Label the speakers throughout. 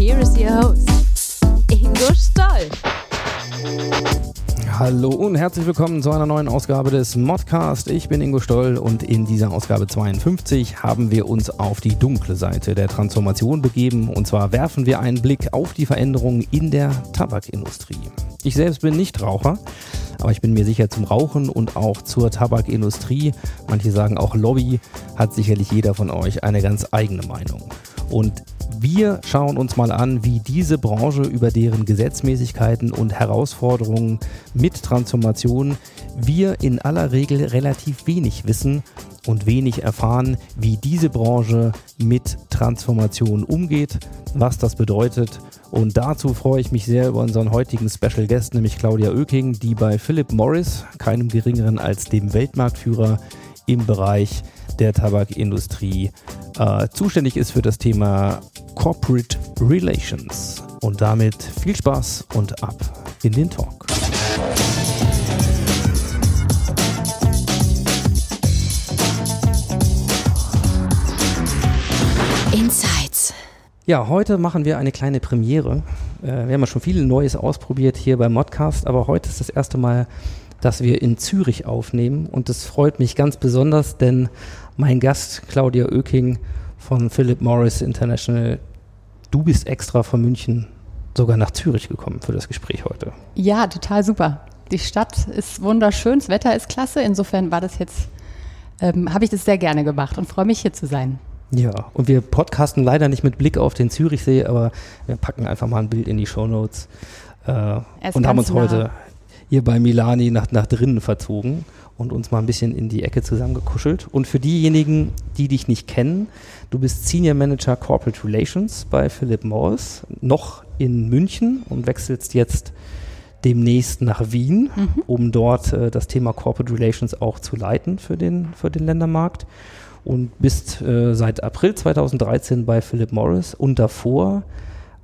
Speaker 1: Here is your host, Ingo Stoll.
Speaker 2: Hallo und herzlich willkommen zu einer neuen Ausgabe des Modcast. Ich bin Ingo Stoll und in dieser Ausgabe 52 haben wir uns auf die dunkle Seite der Transformation begeben und zwar werfen wir einen Blick auf die Veränderungen in der Tabakindustrie. Ich selbst bin nicht Raucher, aber ich bin mir sicher, zum Rauchen und auch zur Tabakindustrie, manche sagen auch Lobby, hat sicherlich jeder von euch eine ganz eigene Meinung. Und wir schauen uns mal an, wie diese Branche über deren Gesetzmäßigkeiten und Herausforderungen mit Transformation wir in aller Regel relativ wenig wissen und wenig erfahren, wie diese Branche mit Transformation umgeht, was das bedeutet. Und dazu freue ich mich sehr über unseren heutigen Special Guest, nämlich Claudia Oeking, die bei Philip Morris, keinem geringeren als dem Weltmarktführer im Bereich der Tabakindustrie, äh, zuständig ist für das Thema Corporate Relations. Und damit viel Spaß und ab in den Talk.
Speaker 1: Insights.
Speaker 2: Ja, heute machen wir eine kleine Premiere. Äh, wir haben ja schon viel Neues ausprobiert hier beim Modcast, aber heute ist das erste Mal, dass wir in Zürich aufnehmen. Und das freut mich ganz besonders, denn mein Gast Claudia Oeking von Philip Morris International, du bist extra von München sogar nach Zürich gekommen für das Gespräch heute.
Speaker 3: Ja, total super. Die Stadt ist wunderschön, das Wetter ist klasse. Insofern war das jetzt, ähm, habe ich das sehr gerne gemacht und freue mich hier zu sein.
Speaker 2: Ja, und wir podcasten leider nicht mit Blick auf den Zürichsee, aber wir packen einfach mal ein Bild in die Shownotes äh,
Speaker 3: ist
Speaker 2: und haben uns
Speaker 3: nah.
Speaker 2: heute hier bei Milani nach, nach drinnen verzogen und uns mal ein bisschen in die Ecke zusammengekuschelt. Und für diejenigen, die dich nicht kennen, du bist Senior Manager Corporate Relations bei Philip Morris, noch in München und wechselst jetzt demnächst nach Wien, um dort äh, das Thema Corporate Relations auch zu leiten für den, für den Ländermarkt. Und bist äh, seit April 2013 bei Philip Morris und davor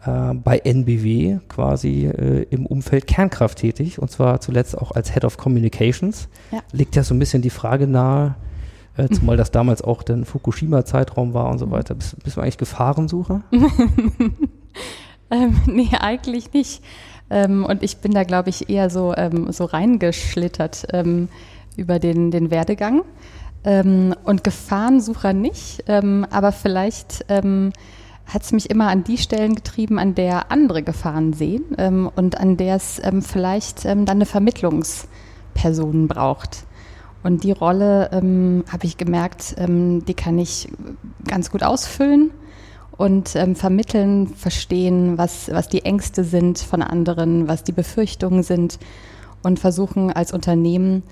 Speaker 2: äh, bei NBW quasi äh, im Umfeld Kernkraft tätig und zwar zuletzt auch als Head of Communications.
Speaker 3: Ja.
Speaker 2: Liegt ja so ein bisschen die Frage nahe, äh, zumal das damals auch der Fukushima-Zeitraum war und so weiter. Bist, bist du eigentlich Gefahrensucher?
Speaker 3: Ähm, nee, eigentlich nicht. Ähm, und ich bin da, glaube ich, eher so, ähm, so reingeschlittert ähm, über den, den Werdegang. Ähm, und Gefahrensucher nicht, ähm, aber vielleicht ähm, hat es mich immer an die Stellen getrieben, an der andere Gefahren sehen ähm, und an der es ähm, vielleicht ähm, dann eine Vermittlungsperson braucht. Und die Rolle ähm, habe ich gemerkt, ähm, die kann ich ganz gut ausfüllen und ähm, vermitteln, verstehen, was, was die Ängste sind von anderen, was die Befürchtungen sind und versuchen als Unternehmen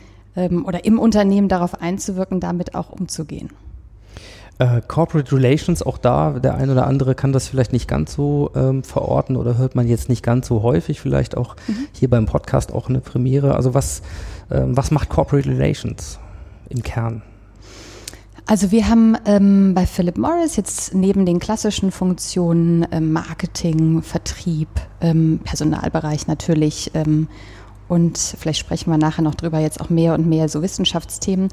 Speaker 3: oder im Unternehmen darauf einzuwirken, damit auch umzugehen.
Speaker 2: Äh, Corporate Relations, auch da, der ein oder andere kann das vielleicht nicht ganz so ähm, verorten oder hört man jetzt nicht ganz so häufig, vielleicht auch hier beim Podcast auch eine Premiere. Also was, ähm, was macht Corporate Relations im Kern?
Speaker 3: Also wir haben ähm, bei Philip Morris jetzt neben den klassischen Funktionen ähm, Marketing, Vertrieb, ähm, Personalbereich natürlich ähm, und vielleicht sprechen wir nachher noch drüber jetzt auch mehr und mehr so Wissenschaftsthemen,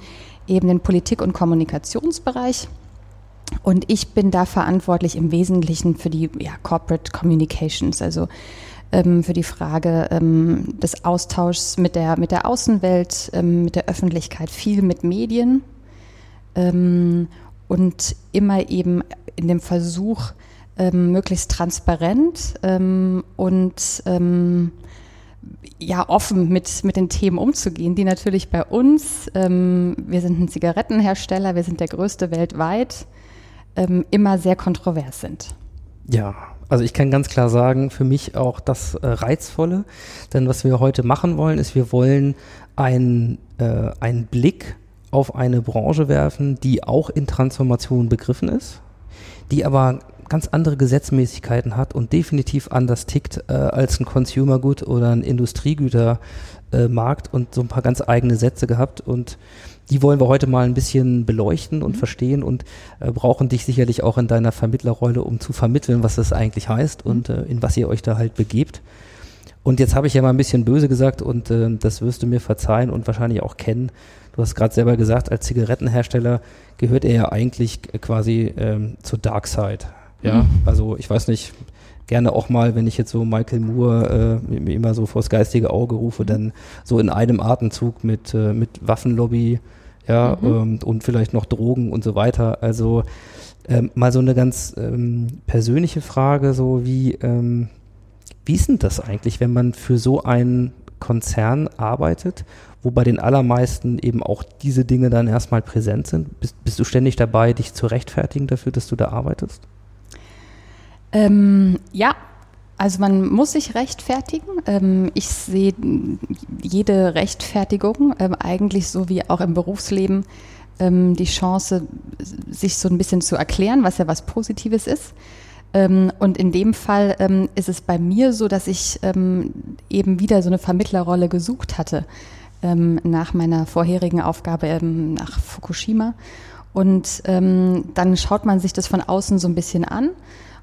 Speaker 3: eben den Politik- und Kommunikationsbereich. Und ich bin da verantwortlich im Wesentlichen für die ja, Corporate Communications, also ähm, für die Frage ähm, des Austauschs mit der, mit der Außenwelt, ähm, mit der Öffentlichkeit, viel mit Medien. Ähm, und immer eben in dem Versuch, ähm, möglichst transparent ähm, und ja offen mit, mit den Themen umzugehen, die natürlich bei uns, ähm, wir sind ein Zigarettenhersteller, wir sind der größte weltweit, ähm, immer sehr kontrovers sind.
Speaker 2: Ja, also ich kann ganz klar sagen, für mich auch das äh, Reizvolle. Denn was wir heute machen wollen, ist, wir wollen einen, äh, einen Blick auf eine Branche werfen, die auch in Transformation begriffen ist, die aber ganz andere Gesetzmäßigkeiten hat und definitiv anders tickt äh, als ein Consumer Good oder ein Industriegütermarkt äh, und so ein paar ganz eigene Sätze gehabt und die wollen wir heute mal ein bisschen beleuchten und mhm. verstehen und äh, brauchen dich sicherlich auch in deiner Vermittlerrolle, um zu vermitteln, was das eigentlich heißt mhm. und äh, in was ihr euch da halt begebt. Und jetzt habe ich ja mal ein bisschen böse gesagt und äh, das wirst du mir verzeihen und wahrscheinlich auch kennen. Du hast gerade selber gesagt, als Zigarettenhersteller gehört er ja eigentlich quasi ähm, zur Dark Side. Ja, mhm. also ich weiß nicht, gerne auch mal, wenn ich jetzt so Michael Moore äh, immer so vors geistige Auge rufe, dann so in einem Atemzug mit, äh, mit Waffenlobby, ja, mhm. ähm, und vielleicht noch Drogen und so weiter. Also ähm, mal so eine ganz ähm, persönliche Frage, so wie, ähm, wie ist denn das eigentlich, wenn man für so einen Konzern arbeitet, wo bei den allermeisten eben auch diese Dinge dann erstmal präsent sind? Bist, bist du ständig dabei, dich zu rechtfertigen dafür, dass du da arbeitest?
Speaker 3: Ähm, ja, also man muss sich rechtfertigen. Ähm, ich sehe jede Rechtfertigung ähm, eigentlich so wie auch im Berufsleben ähm, die Chance, sich so ein bisschen zu erklären, was ja was Positives ist. Und in dem Fall ist es bei mir so, dass ich eben wieder so eine Vermittlerrolle gesucht hatte nach meiner vorherigen Aufgabe nach Fukushima. Und dann schaut man sich das von außen so ein bisschen an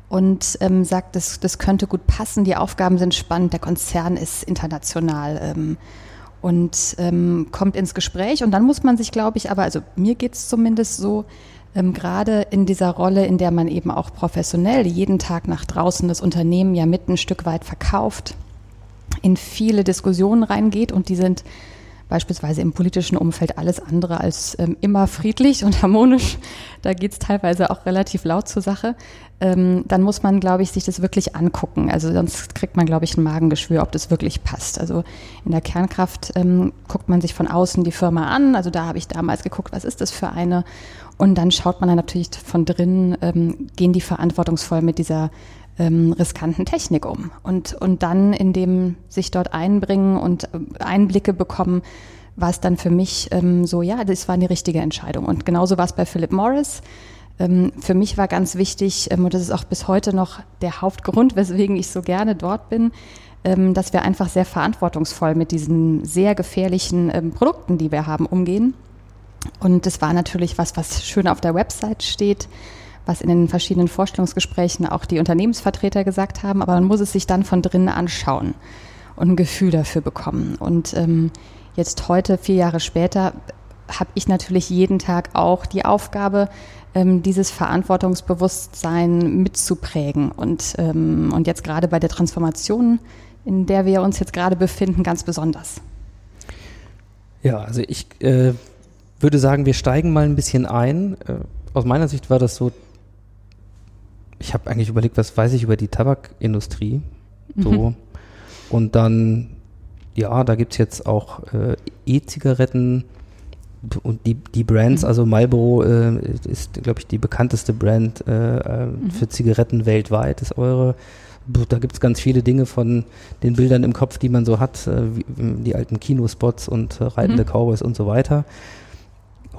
Speaker 3: und ähm, sagt, das, das könnte gut passen, die Aufgaben sind spannend, der Konzern ist international ähm, und ähm, kommt ins Gespräch. Und dann muss man sich, glaube ich, aber, also mir geht es zumindest so, ähm, gerade in dieser Rolle, in der man eben auch professionell jeden Tag nach draußen das Unternehmen ja mit ein Stück weit verkauft, in viele Diskussionen reingeht. Und die sind beispielsweise im politischen Umfeld alles andere als ähm, immer friedlich und harmonisch. Da geht es teilweise auch relativ laut zur Sache. Ähm, dann muss man, glaube ich, sich das wirklich angucken. Also sonst kriegt man, glaube ich, ein Magengeschwür, ob das wirklich passt. Also in der Kernkraft ähm, guckt man sich von außen die Firma an. Also da habe ich damals geguckt, was ist das für eine? Und dann schaut man dann natürlich von drinnen, ähm, gehen die verantwortungsvoll mit dieser ähm, riskanten Technik um und, und dann in dem sich dort einbringen und äh, Einblicke bekommen, war es dann für mich ähm, so, ja, das war eine richtige Entscheidung. Und genauso war es bei Philip Morris. Ähm, für mich war ganz wichtig, ähm, und das ist auch bis heute noch der Hauptgrund, weswegen ich so gerne dort bin, ähm, dass wir einfach sehr verantwortungsvoll mit diesen sehr gefährlichen ähm, Produkten, die wir haben, umgehen. Und das war natürlich was, was schön auf der Website steht was in den verschiedenen Vorstellungsgesprächen auch die Unternehmensvertreter gesagt haben, aber man muss es sich dann von drinnen anschauen und ein Gefühl dafür bekommen. Und ähm, jetzt heute, vier Jahre später, habe ich natürlich jeden Tag auch die Aufgabe, ähm, dieses Verantwortungsbewusstsein mitzuprägen. Und, ähm, und jetzt gerade bei der Transformation, in der wir uns jetzt gerade befinden, ganz besonders.
Speaker 2: Ja, also ich äh, würde sagen, wir steigen mal ein bisschen ein. Äh, aus meiner Sicht war das so ich habe eigentlich überlegt, was weiß ich über die Tabakindustrie. So. Mhm. Und dann, ja, da gibt es jetzt auch äh, E-Zigaretten und die, die Brands, mhm. also Marlboro äh, ist, glaube ich, die bekannteste Brand äh, äh, mhm. für Zigaretten weltweit, ist eure. Da gibt es ganz viele Dinge von den Bildern im Kopf, die man so hat, äh, wie, die alten Kinospots und äh, reitende mhm. Cowboys und so weiter.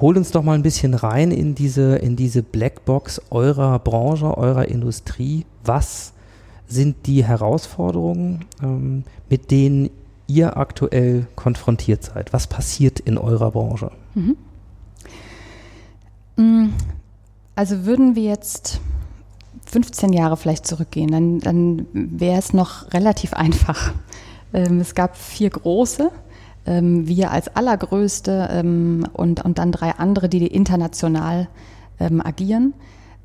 Speaker 2: Hol uns doch mal ein bisschen rein in diese, in diese Blackbox eurer Branche, eurer Industrie. Was sind die Herausforderungen, ähm, mit denen ihr aktuell konfrontiert seid? Was passiert in eurer Branche? Mhm.
Speaker 3: Mm, also würden wir jetzt 15 Jahre vielleicht zurückgehen, dann, dann wäre es noch relativ einfach. Ähm, es gab vier große ähm, wir als allergrößte ähm, und, und dann drei andere, die international ähm, agieren.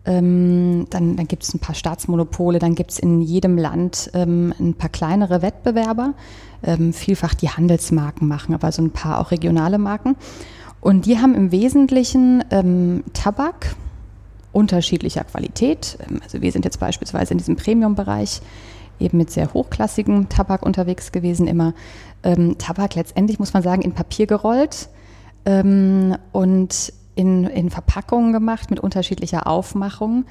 Speaker 3: Ähm, dann dann gibt es ein paar Staatsmonopole, dann gibt es in jedem Land ähm, ein paar kleinere Wettbewerber, ähm, vielfach die Handelsmarken machen, aber so ein paar auch regionale Marken. Und die haben im Wesentlichen Tabak unterschiedlicher Qualität. Also wir sind jetzt beispielsweise in diesem Premium-Bereich eben mit sehr hochklassigem Tabak unterwegs gewesen, immer ähm, Tabak letztendlich, muss man sagen, in Papier gerollt ähm, und in, in Verpackungen gemacht mit unterschiedlicher Aufmachung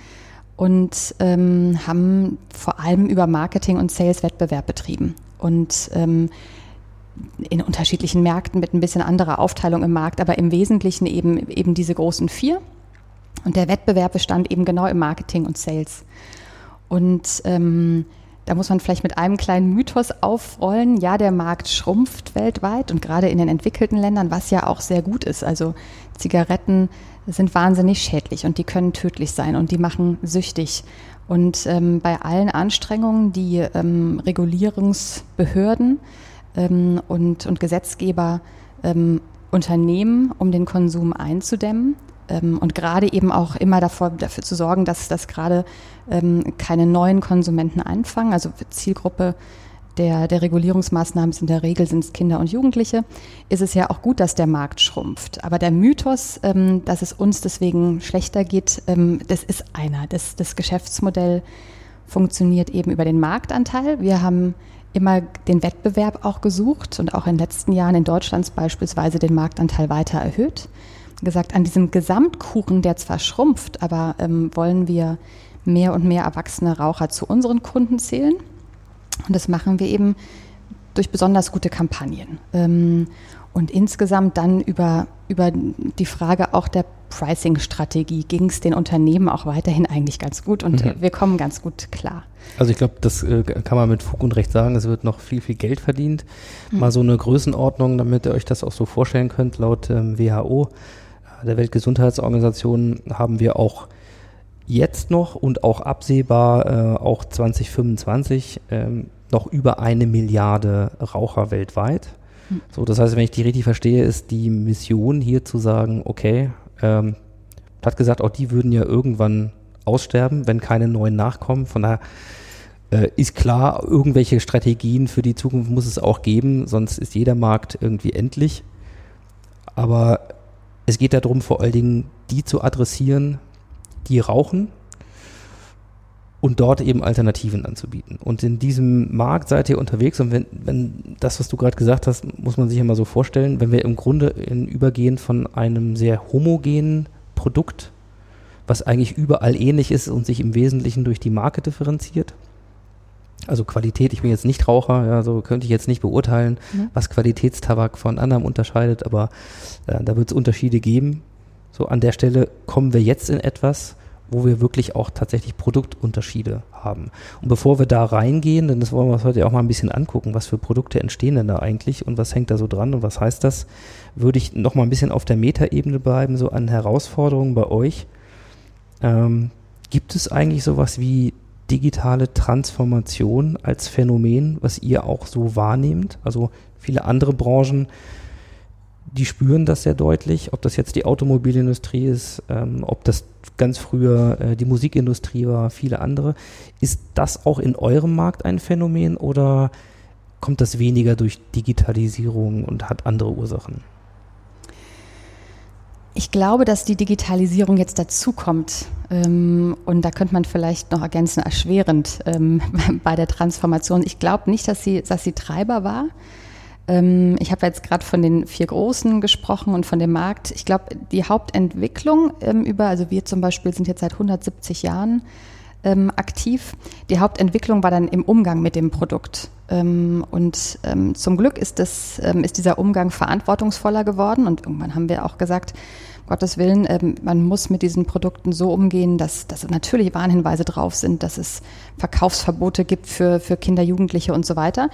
Speaker 3: und ähm, haben vor allem über Marketing und Sales Wettbewerb betrieben. Und ähm, in unterschiedlichen Märkten mit ein bisschen anderer Aufteilung im Markt, aber im Wesentlichen eben, eben diese großen vier. Und der Wettbewerb bestand eben genau im Marketing und Sales. Und ähm, da muss man vielleicht mit einem kleinen Mythos aufrollen. Ja, der Markt schrumpft weltweit und gerade in den entwickelten Ländern, was ja auch sehr gut ist. Also Zigaretten sind wahnsinnig schädlich und die können tödlich sein und die machen süchtig. Und ähm, bei allen Anstrengungen, die ähm, Regulierungsbehörden ähm, und, und Gesetzgeber ähm, unternehmen, um den Konsum einzudämmen, und gerade eben auch immer davor, dafür zu sorgen, dass, dass gerade ähm, keine neuen Konsumenten einfangen. Also Zielgruppe der, der Regulierungsmaßnahmen in der Regel sind es Kinder und Jugendliche, ist es ja auch gut, dass der Markt schrumpft. Aber der Mythos, ähm, dass es uns deswegen schlechter geht, ähm, das ist einer. Das, das Geschäftsmodell funktioniert eben über den Marktanteil. Wir haben immer den Wettbewerb auch gesucht und auch in den letzten Jahren in Deutschland beispielsweise den Marktanteil weiter erhöht gesagt, an diesem Gesamtkuchen, der zwar schrumpft, aber ähm, wollen wir mehr und mehr erwachsene Raucher zu unseren Kunden zählen. Und das machen wir eben durch besonders gute Kampagnen. Ähm, und insgesamt dann über, über die Frage auch der Pricing-Strategie ging es den Unternehmen auch weiterhin eigentlich ganz gut und mhm. wir kommen ganz gut klar.
Speaker 2: Also ich glaube, das äh, kann man mit Fug und Recht sagen, es wird noch viel, viel Geld verdient. Mhm. Mal so eine Größenordnung, damit ihr euch das auch so vorstellen könnt, laut ähm, WHO der Weltgesundheitsorganisation haben wir auch jetzt noch und auch absehbar äh, auch 2025 ähm, noch über eine Milliarde Raucher weltweit. Mhm. So, das heißt, wenn ich die richtig verstehe, ist die Mission hier zu sagen, okay, ähm, hat gesagt, auch die würden ja irgendwann aussterben, wenn keine neuen nachkommen. Von daher äh, ist klar, irgendwelche Strategien für die Zukunft muss es auch geben, sonst ist jeder Markt irgendwie endlich. Aber es geht darum, vor allen Dingen die zu adressieren, die rauchen und dort eben Alternativen anzubieten. Und in diesem Markt seid ihr unterwegs und wenn, wenn das, was du gerade gesagt hast, muss man sich immer so vorstellen, wenn wir im Grunde in übergehen von einem sehr homogenen Produkt, was eigentlich überall ähnlich ist und sich im Wesentlichen durch die Marke differenziert, also Qualität, ich bin jetzt nicht Raucher, ja, so könnte ich jetzt nicht beurteilen, mhm. was Qualitätstabak von anderem unterscheidet, aber äh, da wird es Unterschiede geben. So an der Stelle kommen wir jetzt in etwas, wo wir wirklich auch tatsächlich Produktunterschiede haben. Und bevor wir da reingehen, denn das wollen wir uns heute auch mal ein bisschen angucken, was für Produkte entstehen denn da eigentlich und was hängt da so dran und was heißt das, würde ich noch mal ein bisschen auf der Metaebene bleiben, so an Herausforderungen bei euch. Ähm, gibt es eigentlich sowas wie digitale Transformation als Phänomen, was ihr auch so wahrnehmt? Also viele andere Branchen, die spüren das sehr deutlich, ob das jetzt die Automobilindustrie ist, ähm, ob das ganz früher äh, die Musikindustrie war, viele andere. Ist das auch in eurem Markt ein Phänomen oder kommt das weniger durch Digitalisierung und hat andere Ursachen?
Speaker 3: Ich glaube, dass die Digitalisierung jetzt dazukommt. Ähm, und da könnte man vielleicht noch ergänzen, erschwerend ähm, bei der Transformation. Ich glaube nicht, dass sie, dass sie Treiber war. Ähm, ich habe jetzt gerade von den vier Großen gesprochen und von dem Markt. Ich glaube, die Hauptentwicklung über, also wir zum Beispiel sind jetzt seit 170 Jahren ähm, aktiv. Die Hauptentwicklung war dann im Umgang mit dem Produkt. Ähm, und ähm, zum Glück ist, das, ähm, ist dieser Umgang verantwortungsvoller geworden. Und irgendwann haben wir auch gesagt, Gottes Willen, ähm, man muss mit diesen Produkten so umgehen, dass, dass natürlich Warnhinweise drauf sind, dass es Verkaufsverbote gibt für, für Kinder, Jugendliche und so weiter.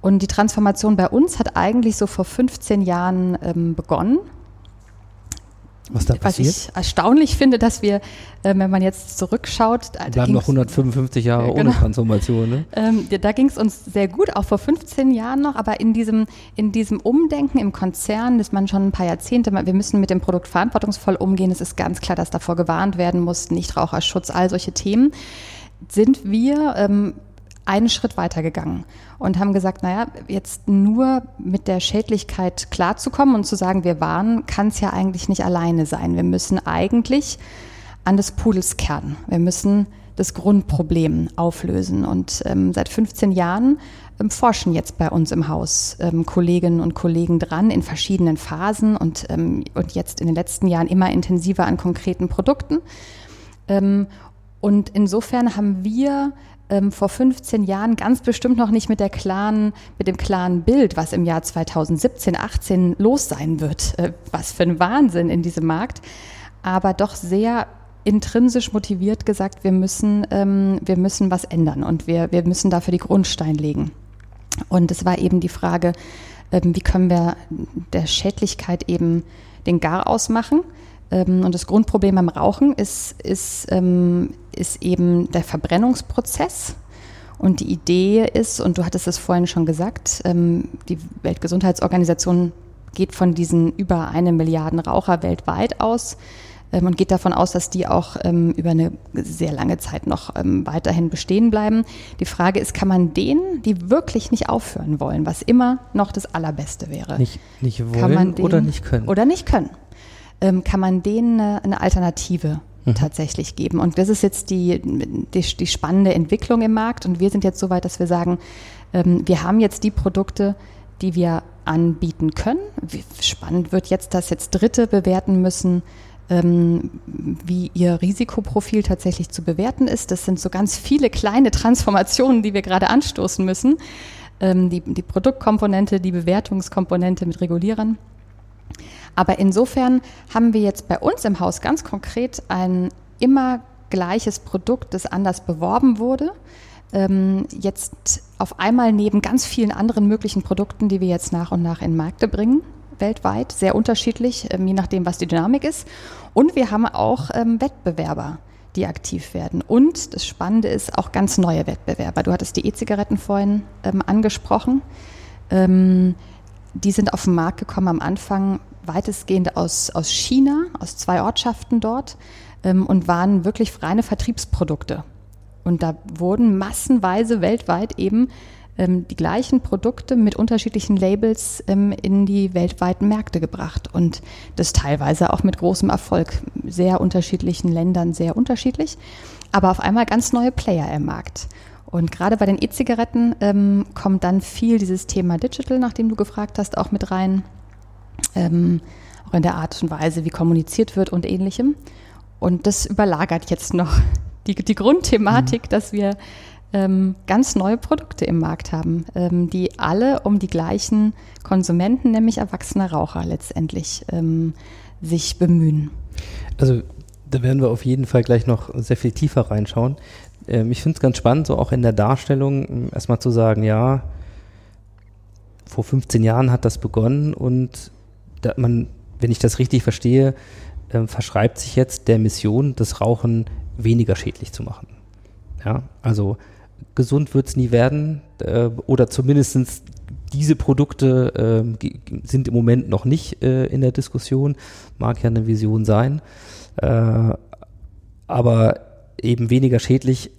Speaker 3: Und die Transformation bei uns hat eigentlich so vor 15 Jahren ähm, begonnen.
Speaker 2: Was da passiert?
Speaker 3: Was ich erstaunlich finde, dass wir, äh, wenn man jetzt zurückschaut,
Speaker 2: wir bleiben noch 155 Jahre genau. ohne Transformation. Ne?
Speaker 3: Ähm, da ging es uns sehr gut, auch vor 15 Jahren noch, aber in diesem, in diesem Umdenken im Konzern ist man schon ein paar Jahrzehnte, wir müssen mit dem Produkt verantwortungsvoll umgehen. Es ist ganz klar, dass davor gewarnt werden muss, Nichtraucherschutz, all solche Themen. Sind wir ähm, einen Schritt weitergegangen und haben gesagt, naja, jetzt nur mit der Schädlichkeit klarzukommen und zu sagen, wir waren, kann es ja eigentlich nicht alleine sein. Wir müssen eigentlich an des Pudels Kern. Wir müssen das Grundproblem auflösen. Und ähm, seit 15 Jahren ähm, forschen jetzt bei uns im Haus ähm, Kolleginnen und Kollegen dran in verschiedenen Phasen und, ähm, und jetzt in den letzten Jahren immer intensiver an konkreten Produkten. Ähm, und insofern haben wir ähm, vor 15 Jahren ganz bestimmt noch nicht mit der klaren, mit dem klaren Bild, was im Jahr 2017, 18 los sein wird. Äh, was für ein Wahnsinn in diesem Markt. Aber doch sehr intrinsisch motiviert gesagt, wir müssen, ähm, wir müssen was ändern und wir, wir müssen dafür die Grundstein legen. Und es war eben die Frage, ähm, wie können wir der Schädlichkeit eben den Gar ausmachen. Ähm, und das Grundproblem beim Rauchen ist, ist, ähm, ist eben der Verbrennungsprozess. Und die Idee ist, und du hattest es vorhin schon gesagt, ähm, die Weltgesundheitsorganisation geht von diesen über eine Milliarden Raucher weltweit aus ähm, und geht davon aus, dass die auch ähm, über eine sehr lange Zeit noch weiterhin bestehen bleiben. Die Frage ist, kann man denen, die wirklich nicht aufhören wollen, was immer noch das Allerbeste wäre,
Speaker 2: Nicht, nicht wollen
Speaker 3: denen,
Speaker 2: oder nicht können.
Speaker 3: Oder nicht können. Kann man denen eine Alternative
Speaker 2: Mhm.
Speaker 3: tatsächlich geben? Und das ist jetzt die, die, die spannende Entwicklung im Markt. Und wir sind jetzt so weit, dass wir sagen, ähm, wir haben jetzt die Produkte, die wir anbieten können. Wie spannend wird jetzt, dass jetzt Dritte bewerten müssen, ähm, wie ihr Risikoprofil tatsächlich zu bewerten ist. Das sind so ganz viele kleine Transformationen, die wir gerade anstoßen müssen. Ähm, die, die Produktkomponente, die Bewertungskomponente mit Regulierern. Aber insofern haben wir jetzt bei uns im Haus ganz konkret ein immer gleiches Produkt, das anders beworben wurde. Ähm, jetzt auf einmal neben ganz vielen anderen möglichen Produkten, die wir jetzt nach und nach in Märkte bringen, weltweit, sehr unterschiedlich, ähm, je nachdem, was die Dynamik ist. Und wir haben auch ähm, Wettbewerber, die aktiv werden. Und das Spannende ist auch ganz neue Wettbewerber. Du hattest die E-Zigaretten vorhin angesprochen. Die sind auf den Markt gekommen am Anfang weitestgehend aus, aus China, aus zwei Ortschaften dort ähm, und waren wirklich reine Vertriebsprodukte. Und da wurden massenweise weltweit eben ähm, die gleichen Produkte mit unterschiedlichen Labels ähm, in die weltweiten Märkte gebracht. Und das teilweise auch mit großem Erfolg. Sehr unterschiedlichen Ländern sehr unterschiedlich. Aber auf einmal ganz neue Player im Markt. Und gerade bei den E-Zigaretten ähm, kommt dann viel dieses Thema Digital, nach dem du gefragt hast, auch mit rein. Ähm, auch in der Art und Weise, wie kommuniziert wird und ähnlichem. Und das überlagert jetzt noch die, die Grundthematik, dass wir ähm, ganz neue Produkte im Markt haben, ähm, die alle um die gleichen Konsumenten, nämlich erwachsene Raucher letztendlich, ähm, sich bemühen.
Speaker 2: Also da werden wir auf jeden Fall gleich noch sehr viel tiefer reinschauen. Ähm, ich finde es ganz spannend, so auch in der Darstellung ähm, erstmal zu sagen, ja, vor 15 Jahren hat das begonnen und man, wenn ich das richtig verstehe, ähm, verschreibt sich jetzt der Mission, das Rauchen weniger schädlich zu machen. Ja, also gesund wird es nie werden äh, oder zumindestens diese Produkte ähm, sind im Moment noch nicht äh, in der Diskussion, mag ja eine Vision sein, äh, aber eben weniger schädlich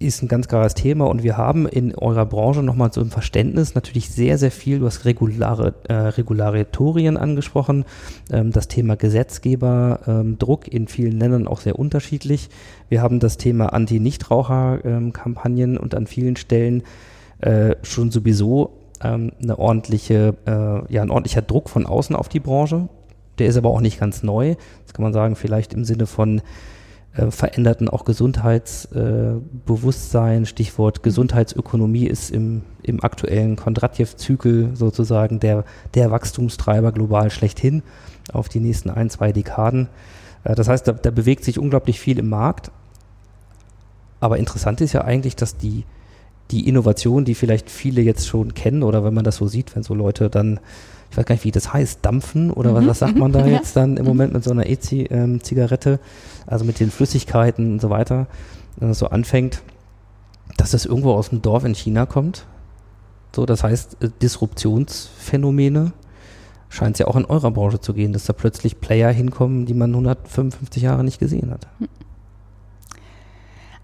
Speaker 2: ist ein ganz klares Thema und wir haben in eurer Branche nochmal so im Verständnis natürlich sehr, sehr viel, du hast regulare, äh, Regulatorien angesprochen, ähm, das Thema Gesetzgeber, ähm, in vielen Ländern auch sehr unterschiedlich. Wir haben das Thema Anti-Nichtraucher-Kampagnen und an vielen Stellen äh, schon sowieso ähm, eine ordentliche, äh, ja, ein ordentlicher Druck von außen auf die Branche. Der ist aber auch nicht ganz neu. Das kann man sagen, vielleicht im Sinne von äh, veränderten auch Gesundheitsbewusstsein. Stichwort Gesundheitsökonomie ist im, im aktuellen Kondratjew-Zyklus sozusagen der, der Wachstumstreiber global schlechthin auf die nächsten ein, zwei Dekaden. Äh, das heißt, da, da bewegt sich unglaublich viel im Markt. Aber interessant ist ja eigentlich, dass die, die Innovation, die vielleicht viele jetzt schon kennen oder wenn man das so sieht, wenn so Leute dann, ich weiß gar nicht, wie das heißt, dampfen oder was, was sagt man da
Speaker 3: Ja.
Speaker 2: jetzt dann im Moment mit so einer E-Zigarette, also mit den Flüssigkeiten und so weiter, wenn das so anfängt, dass das irgendwo aus dem Dorf in China kommt. So, das heißt, äh, Disruptionsphänomene scheint es ja auch in eurer Branche zu gehen, dass da plötzlich Player hinkommen, die man 155 Jahre nicht gesehen hat.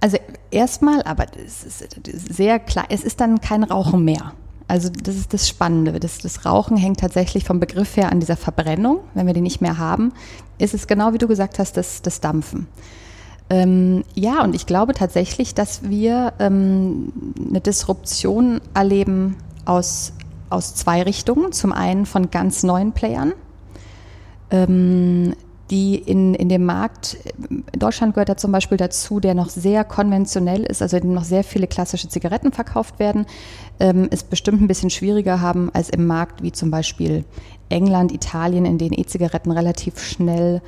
Speaker 3: Also erstmal, aber es ist sehr klar, es ist dann kein Rauchen mehr. Also das ist das Spannende. Das, das Rauchen hängt tatsächlich vom Begriff her an dieser Verbrennung. Wenn wir die nicht mehr haben, ist es genau wie du gesagt hast, das, das Dampfen. Ähm, ja, und ich glaube tatsächlich, dass wir ähm, eine Disruption erleben aus, aus zwei Richtungen. Zum einen von ganz neuen Playern, ähm, die in, in dem Markt Deutschland gehört da zum Beispiel dazu, der noch sehr konventionell ist, also in dem noch sehr viele klassische Zigaretten verkauft werden, ähm, es bestimmt ein bisschen schwieriger haben als im Markt wie zum Beispiel England, Italien, in denen E-Zigaretten relativ schnell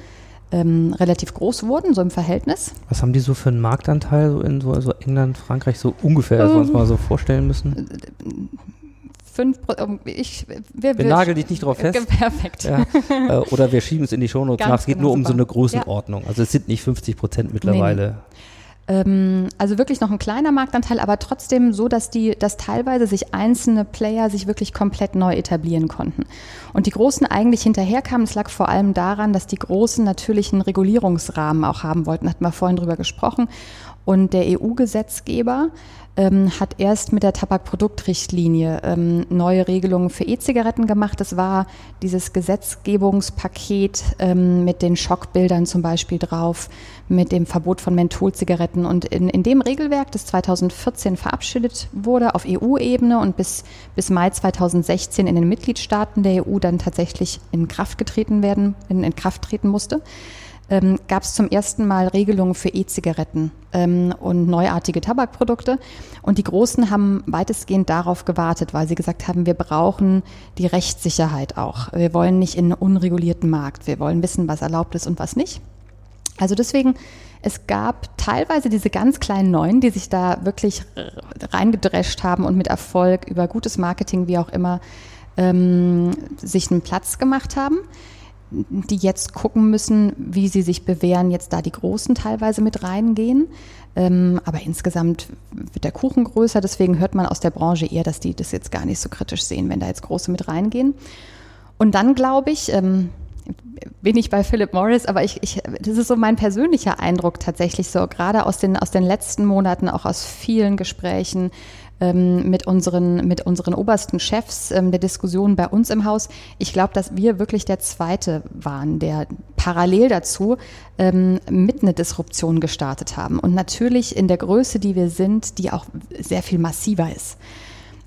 Speaker 3: ähm, relativ groß wurden, so im Verhältnis.
Speaker 2: Was haben die so für einen Marktanteil so in so, so England, Frankreich, so ungefähr, dass wir uns mal so vorstellen müssen?
Speaker 3: Fünf, Pro- ähm, ich, wir,
Speaker 2: Wir nageln dich nicht drauf fest.
Speaker 3: Perfekt.
Speaker 2: Ja. Äh, Oder wir schieben es in die Shownotes
Speaker 3: Ganz
Speaker 2: nach. Es geht
Speaker 3: genau,
Speaker 2: nur um so
Speaker 3: super.
Speaker 2: eine Größenordnung. Also es sind nicht 50 Prozent mittlerweile.
Speaker 3: Ähm, also wirklich noch ein kleiner Marktanteil, aber trotzdem so, dass die, dass teilweise sich einzelne Player sich wirklich komplett neu etablieren konnten. Und die Großen eigentlich hinterherkamen. Es lag vor allem daran, dass die Großen natürlich einen Regulierungsrahmen auch haben wollten. Hatten wir vorhin drüber gesprochen. Und der EU-Gesetzgeber ähm, hat erst mit der Tabakproduktrichtlinie ähm, neue Regelungen für E-Zigaretten gemacht. Das war dieses Gesetzgebungspaket ähm, mit den Schockbildern zum Beispiel drauf, mit dem Verbot von Mentholzigaretten. Und in, in dem Regelwerk, das 2014 verabschiedet wurde auf EU-Ebene und bis, bis Mai 2016 in den Mitgliedstaaten der EU dann tatsächlich in Kraft getreten werden, in, in Kraft treten musste, ähm, gab es zum ersten Mal Regelungen für E-Zigaretten ähm, und neuartige Tabakprodukte. Und die Großen haben weitestgehend darauf gewartet, weil sie gesagt haben, wir brauchen die Rechtssicherheit auch. Wir wollen nicht in einen unregulierten Markt. Wir wollen wissen, was erlaubt ist und was nicht. Also deswegen, es gab teilweise diese ganz kleinen Neuen, die sich da wirklich reingedrescht haben und mit Erfolg über gutes Marketing, wie auch immer, ähm, sich einen Platz gemacht haben die jetzt gucken müssen, wie sie sich bewähren, jetzt da die Großen teilweise mit reingehen. Ähm, aber insgesamt wird der Kuchen größer, deswegen hört man aus der Branche eher, dass die das jetzt gar nicht so kritisch sehen, wenn da jetzt Große mit reingehen. Und dann glaube ich, ähm, bin ich bei Philip Morris, aber ich, ich, das ist so mein persönlicher Eindruck tatsächlich so, gerade aus den, aus den letzten Monaten, auch aus vielen Gesprächen ähm, mit, unseren, mit unseren obersten Chefs ähm, der Diskussion bei uns im Haus. Ich glaube, dass wir wirklich der Zweite waren, der parallel dazu ähm, mit einer Disruption gestartet haben. Und natürlich in der Größe, die wir sind, die auch sehr viel massiver ist.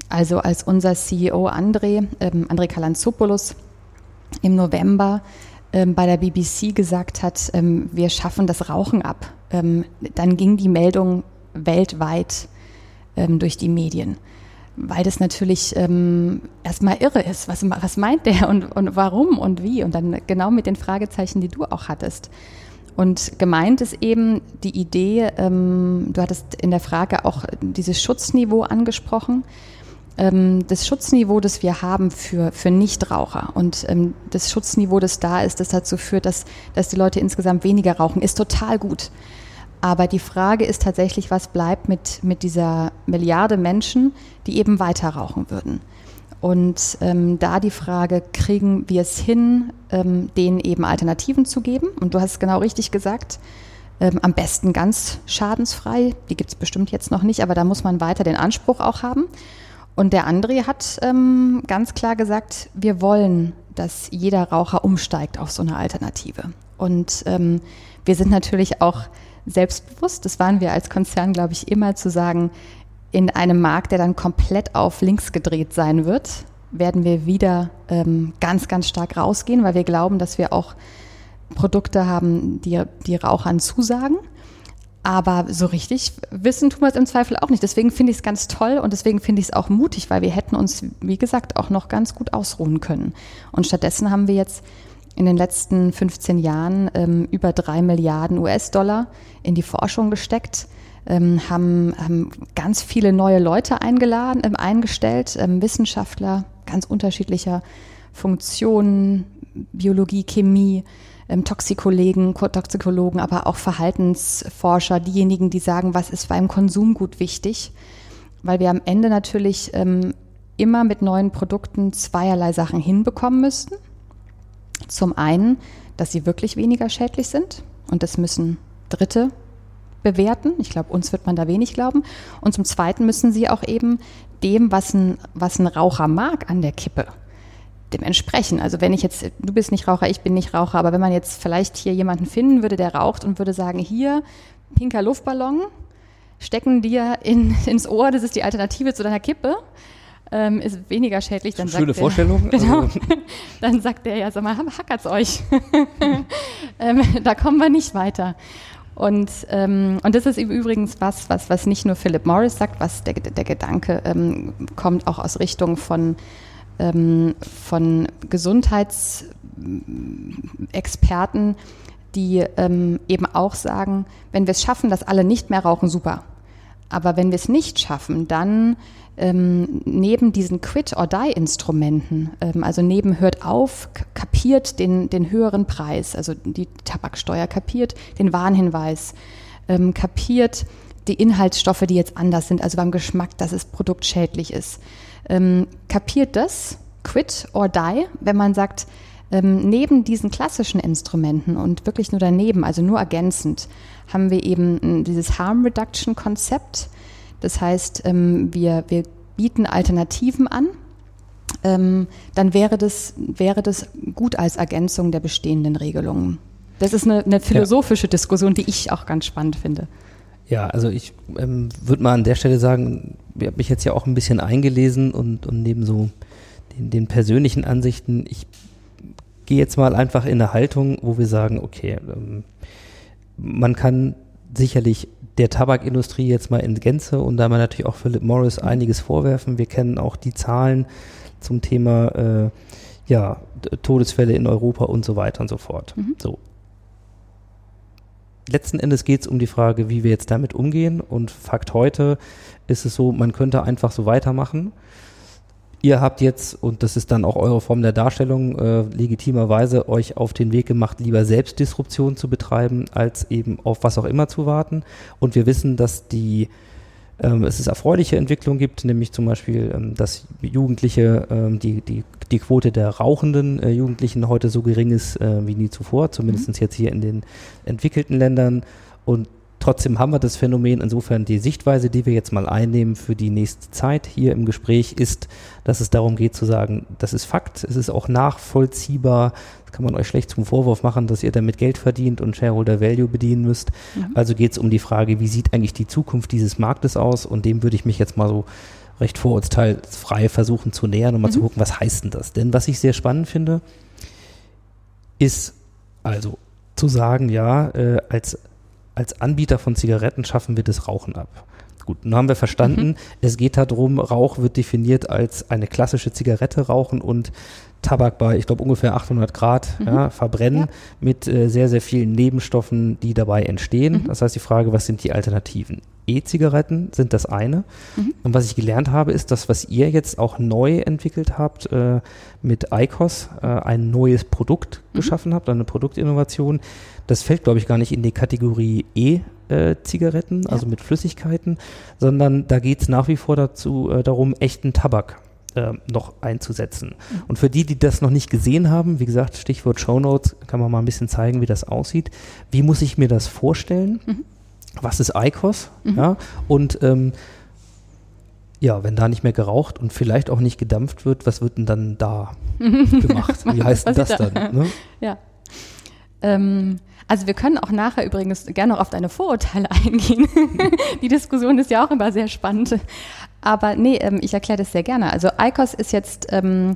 Speaker 3: Also als unser CEO André, ähm, André Kalantzopoulos, im November ähm, bei der BBC gesagt hat, ähm, wir schaffen das Rauchen ab, ähm, dann ging die Meldung weltweit ähm, durch die Medien. Weil das natürlich ähm, erstmal irre ist. Was, was meint der und, und warum und wie? Und dann genau mit den Fragezeichen, die du auch hattest. Und gemeint ist eben die Idee, ähm, du hattest in der Frage auch dieses Schutzniveau angesprochen ähm, das Schutzniveau, das wir haben für, für Nichtraucher und ähm, das Schutzniveau, das da ist, das dazu führt, dass, dass die Leute insgesamt weniger rauchen, ist total gut. Aber die Frage ist tatsächlich, was bleibt mit, mit dieser Milliarde Menschen, die eben weiter rauchen würden. Und ähm, da die Frage, kriegen wir es hin, ähm, denen eben Alternativen zu geben? Und du hast es genau richtig gesagt, ähm, am besten ganz schadensfrei. Die gibt es bestimmt jetzt noch nicht, aber da muss man weiter den Anspruch auch haben. Und der André hat ähm, ganz klar gesagt, wir wollen, dass jeder Raucher umsteigt auf so eine Alternative. Und ähm, wir sind natürlich auch selbstbewusst, das waren wir als Konzern, glaube ich, immer zu sagen, in einem Markt, der dann komplett auf links gedreht sein wird, werden wir wieder ähm, ganz, ganz stark rausgehen, weil wir glauben, dass wir auch Produkte haben, die, die Rauchern zusagen. Aber so richtig wissen tun wir es im Zweifel auch nicht. Deswegen finde ich es ganz toll und deswegen finde ich es auch mutig, weil wir hätten uns, wie gesagt, auch noch ganz gut ausruhen können. Und stattdessen haben wir jetzt in den letzten 15 Jahren ähm, über drei Milliarden US-Dollar in die Forschung gesteckt, ähm, haben, haben ganz viele neue Leute eingeladen, ähm, eingestellt, ähm, Wissenschaftler ganz unterschiedlicher Funktionen, Biologie, Chemie, ähm, Toxikologen, Toxikologen, aber auch Verhaltensforscher, diejenigen, die sagen, was ist beim Konsumgut wichtig, weil wir am Ende natürlich ähm, immer mit neuen Produkten zweierlei Sachen hinbekommen müssten. Zum einen, dass sie wirklich weniger schädlich sind und das müssen Dritte bewerten. Ich glaube, uns wird man da wenig glauben. Und zum Zweiten müssen sie auch eben dem, was ein, was ein Raucher mag an der Kippe, dem entsprechen. Also wenn ich jetzt, du bist nicht Raucher, ich bin nicht Raucher, aber wenn man jetzt vielleicht hier jemanden finden würde, der raucht und würde sagen, hier, pinker Luftballon, stecken dir in, ins Ohr, das ist die Alternative zu deiner Kippe, ähm, ist weniger schädlich, dann
Speaker 2: Schöne
Speaker 3: sagt
Speaker 2: Vorstellung.
Speaker 3: Der, genau,
Speaker 2: Also-
Speaker 3: dann sagt der ja, sag mal, hackert's euch. ähm, da kommen wir nicht weiter. Und, ähm, und das ist übrigens was, was, was nicht nur Philip Morris sagt, was der, der Gedanke ähm, kommt auch aus Richtung von, ähm, von Gesundheitsexperten, die ähm, eben auch sagen, wenn wir es schaffen, dass alle nicht mehr rauchen, super. Aber wenn wir es nicht schaffen, dann ähm, neben diesen Quit-or-Die-Instrumenten, ähm, also neben hört auf, kapiert den, den höheren Preis, also die Tabaksteuer kapiert den Warnhinweis, ähm, kapiert die Inhaltsstoffe, die jetzt anders sind, also beim Geschmack, dass das Produkt schädlich ist. Ähm, kapiert das, quit or die, wenn man sagt, ähm, neben diesen klassischen Instrumenten und wirklich nur daneben, also nur ergänzend, haben wir eben dieses Harm Reduction Konzept. Das heißt, ähm, wir, wir bieten Alternativen an. Ähm, dann wäre das, wäre das gut als Ergänzung der bestehenden Regelungen. Das ist eine, eine philosophische ja. Diskussion, die ich auch ganz spannend finde.
Speaker 2: Ja, also ich ähm, würde mal an der Stelle sagen, ich habe mich jetzt ja auch ein bisschen eingelesen und, und neben so den, den persönlichen Ansichten, ich gehe jetzt mal einfach in eine Haltung, wo wir sagen, okay, ähm, man kann sicherlich der Tabakindustrie jetzt mal in Gänze und da man natürlich auch Philip Morris einiges vorwerfen. Wir kennen auch die Zahlen zum Thema äh, ja, Todesfälle in Europa und so weiter und so fort. Mhm. So. Letzten Endes geht es um die Frage, wie wir jetzt damit umgehen. Und Fakt heute ist es so, man könnte einfach so weitermachen ihr habt jetzt, und das ist dann auch eure Form der Darstellung, äh, legitimerweise euch auf den Weg gemacht, lieber selbst Disruption zu betreiben, als eben auf was auch immer zu warten. Und wir wissen, dass die ähm, es ist erfreuliche Entwicklung gibt, nämlich zum Beispiel, ähm, dass Jugendliche, ähm, die, die, die Quote der rauchenden äh, Jugendlichen heute so gering ist äh, wie nie zuvor, zumindest mhm. jetzt hier in den entwickelten Ländern. Und Trotzdem haben wir das Phänomen. Insofern die Sichtweise, die wir jetzt mal einnehmen für die nächste Zeit hier im Gespräch, ist, dass es darum geht zu sagen, das ist Fakt, es ist auch nachvollziehbar. Das kann man euch schlecht zum Vorwurf machen, dass ihr damit Geld verdient und Shareholder Value bedienen müsst. Mhm. Also geht es um die Frage, wie sieht eigentlich die Zukunft dieses Marktes aus? Und dem würde ich mich jetzt mal so recht vorurteilsfrei versuchen zu nähern und mal mhm. zu gucken, was heißt denn das? Denn was ich sehr spannend finde, ist also zu sagen, ja, äh, als als Anbieter von Zigaretten schaffen wir das Rauchen ab. Gut, nun haben wir verstanden, mhm. es geht darum, Rauch wird definiert als eine klassische Zigarette rauchen und Tabak bei, ich glaube, ungefähr 800 Grad mhm. ja, verbrennen ja. mit äh, sehr, sehr vielen Nebenstoffen, die dabei entstehen. Mhm. Das heißt, die Frage, was sind die Alternativen? E-Zigaretten sind das eine. Mhm. Und was ich gelernt habe, ist das, was ihr jetzt auch neu entwickelt habt, äh, mit ICOS, äh, ein neues Produkt mhm. geschaffen habt, eine Produktinnovation. Das fällt, glaube ich, gar nicht in die Kategorie E-Zigaretten, ja. also mit Flüssigkeiten, sondern da geht es nach wie vor dazu, äh, darum, echten Tabak äh, noch einzusetzen. Mhm. Und für die, die das noch nicht gesehen haben, wie gesagt, Stichwort Show Notes, kann man mal ein bisschen zeigen, wie das aussieht. Wie muss ich mir das vorstellen? Mhm. Was ist ICOS? Mhm. Ja, und ähm, ja, wenn da nicht mehr geraucht und vielleicht auch nicht gedampft wird, was wird denn dann da gemacht? Wie heißt denn das da? dann? Ne?
Speaker 3: Ja. Ähm, also wir können auch nachher übrigens gerne noch auf deine Vorurteile eingehen. Die Diskussion ist ja auch immer sehr spannend. Aber nee, ähm, ich erkläre das sehr gerne. Also ICOS ist jetzt ähm,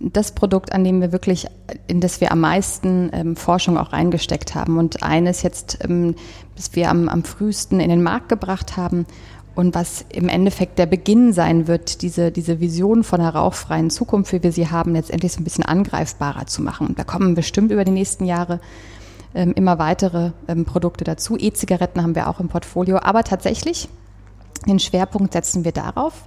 Speaker 3: das Produkt, an dem wir wirklich, in das wir am meisten ähm, Forschung auch reingesteckt haben. Und eines jetzt, ähm, das wir am, am frühesten in den Markt gebracht haben und was im Endeffekt der Beginn sein wird, diese, diese Vision von einer rauchfreien Zukunft, wie wir sie haben, letztendlich so ein bisschen angreifbarer zu machen. Da kommen bestimmt über die nächsten Jahre ähm, immer weitere ähm, Produkte dazu. E-Zigaretten haben wir auch im Portfolio. Aber tatsächlich, den Schwerpunkt setzen wir darauf.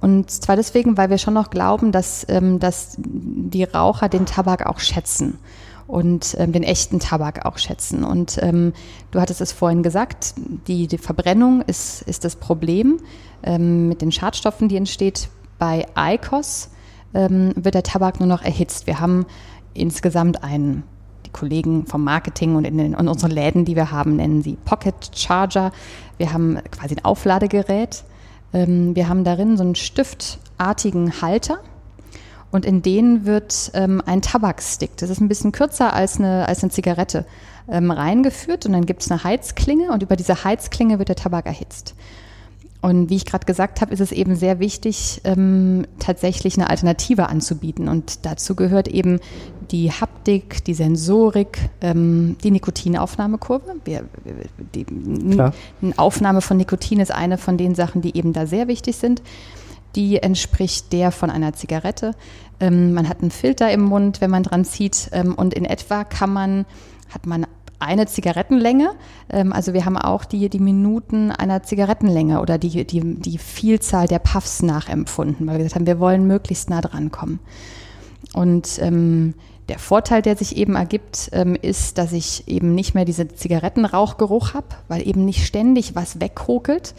Speaker 3: Und zwar deswegen, weil wir schon noch glauben, dass, ähm, dass die Raucher den Tabak auch schätzen und ähm, den echten Tabak auch schätzen. Und ähm, du hattest es vorhin gesagt, die, die Verbrennung ist, ist das Problem ähm, mit den Schadstoffen, die entsteht. Bei ICOS ähm, wird der Tabak nur noch erhitzt. Wir haben insgesamt einen die Kollegen vom Marketing und in, den, in unseren Läden, die wir haben, nennen sie Pocket Charger. Wir haben quasi ein Aufladegerät. Ähm, wir haben darin so einen stiftartigen Halter und in den wird ähm, ein Tabakstick, das ist ein bisschen kürzer als eine, als eine Zigarette, ähm, reingeführt und dann gibt es eine Heizklinge und über diese Heizklinge wird der Tabak erhitzt. Und wie ich gerade gesagt habe, ist es eben sehr wichtig, ähm, tatsächlich eine Alternative anzubieten. Und dazu gehört eben die Haptik, die Sensorik, ähm, die Nikotinaufnahmekurve. Wir, die,
Speaker 2: Klar.
Speaker 3: Aufnahme von Nikotin ist eine von den Sachen, die eben da sehr wichtig sind. Die entspricht der von einer Zigarette. Ähm, man hat einen Filter im Mund, wenn man dran zieht. Ähm, und in etwa kann man, hat man eine Zigarettenlänge. Ähm, also wir haben auch die, die Minuten einer Zigarettenlänge oder die, die, die Vielzahl der Puffs nachempfunden, weil wir gesagt haben, wir wollen möglichst nah dran kommen. Und ähm, der Vorteil, der sich eben ergibt, ähm, ist, dass ich eben nicht mehr diesen Zigarettenrauchgeruch habe, weil eben nicht ständig was weghokelt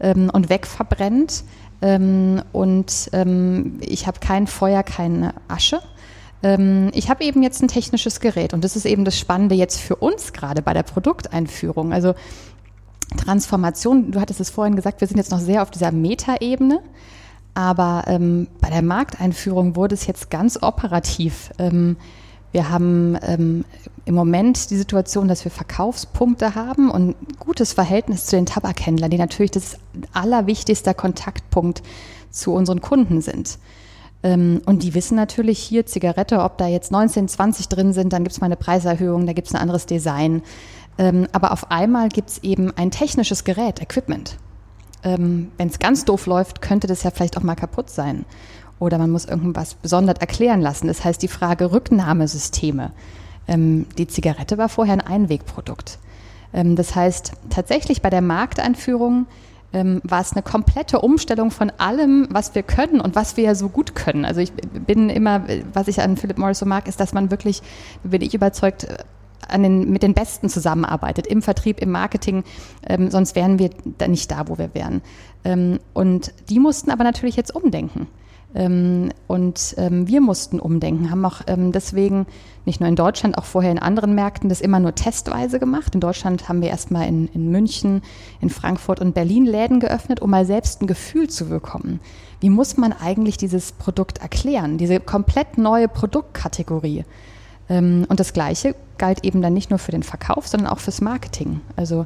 Speaker 3: ähm, und wegverbrennt. Ähm, und ähm, ich habe kein Feuer, keine Asche. Ähm, ich habe eben jetzt ein technisches Gerät und das ist eben das Spannende jetzt für uns gerade bei der Produkteinführung. Also Transformation, du hattest es vorhin gesagt, wir sind jetzt noch sehr auf dieser Metaebene. Aber ähm, bei der Markteinführung wurde es jetzt ganz operativ. Ähm, wir haben ähm, im Moment die Situation, dass wir Verkaufspunkte haben und ein gutes Verhältnis zu den Tabakhändlern, die natürlich das allerwichtigste Kontaktpunkt zu unseren Kunden sind. Ähm, und die wissen natürlich hier Zigarette, ob da jetzt 19, 20 drin sind, dann gibt es mal eine Preiserhöhung, da gibt es ein anderes Design. Ähm, aber auf einmal gibt es eben ein technisches Gerät, Equipment. Ähm, Wenn es ganz doof läuft, könnte das ja vielleicht auch mal kaputt sein. Oder man muss irgendwas besonders erklären lassen. Das heißt, die Frage Rücknahmesysteme. Ähm, die Zigarette war vorher ein Einwegprodukt. Ähm, das heißt, tatsächlich bei der Markteinführung ähm, war es eine komplette Umstellung von allem, was wir können und was wir ja so gut können. Also ich bin immer, was ich an Philip Morris so mag, ist, dass man wirklich, bin ich überzeugt, an den, mit den Besten zusammenarbeitet, im Vertrieb, im Marketing, ähm, sonst wären wir da nicht da, wo wir wären. Ähm, und die mussten aber natürlich jetzt umdenken. Ähm, und ähm, wir mussten umdenken, haben auch ähm, deswegen nicht nur in Deutschland, auch vorher in anderen Märkten das immer nur testweise gemacht. In Deutschland haben wir erstmal in, in München, in Frankfurt und Berlin Läden geöffnet, um mal selbst ein Gefühl zu bekommen. Wie muss man eigentlich dieses Produkt erklären, diese komplett neue Produktkategorie? Ähm, und das Gleiche galt eben dann nicht nur für den Verkauf, sondern auch fürs Marketing. Also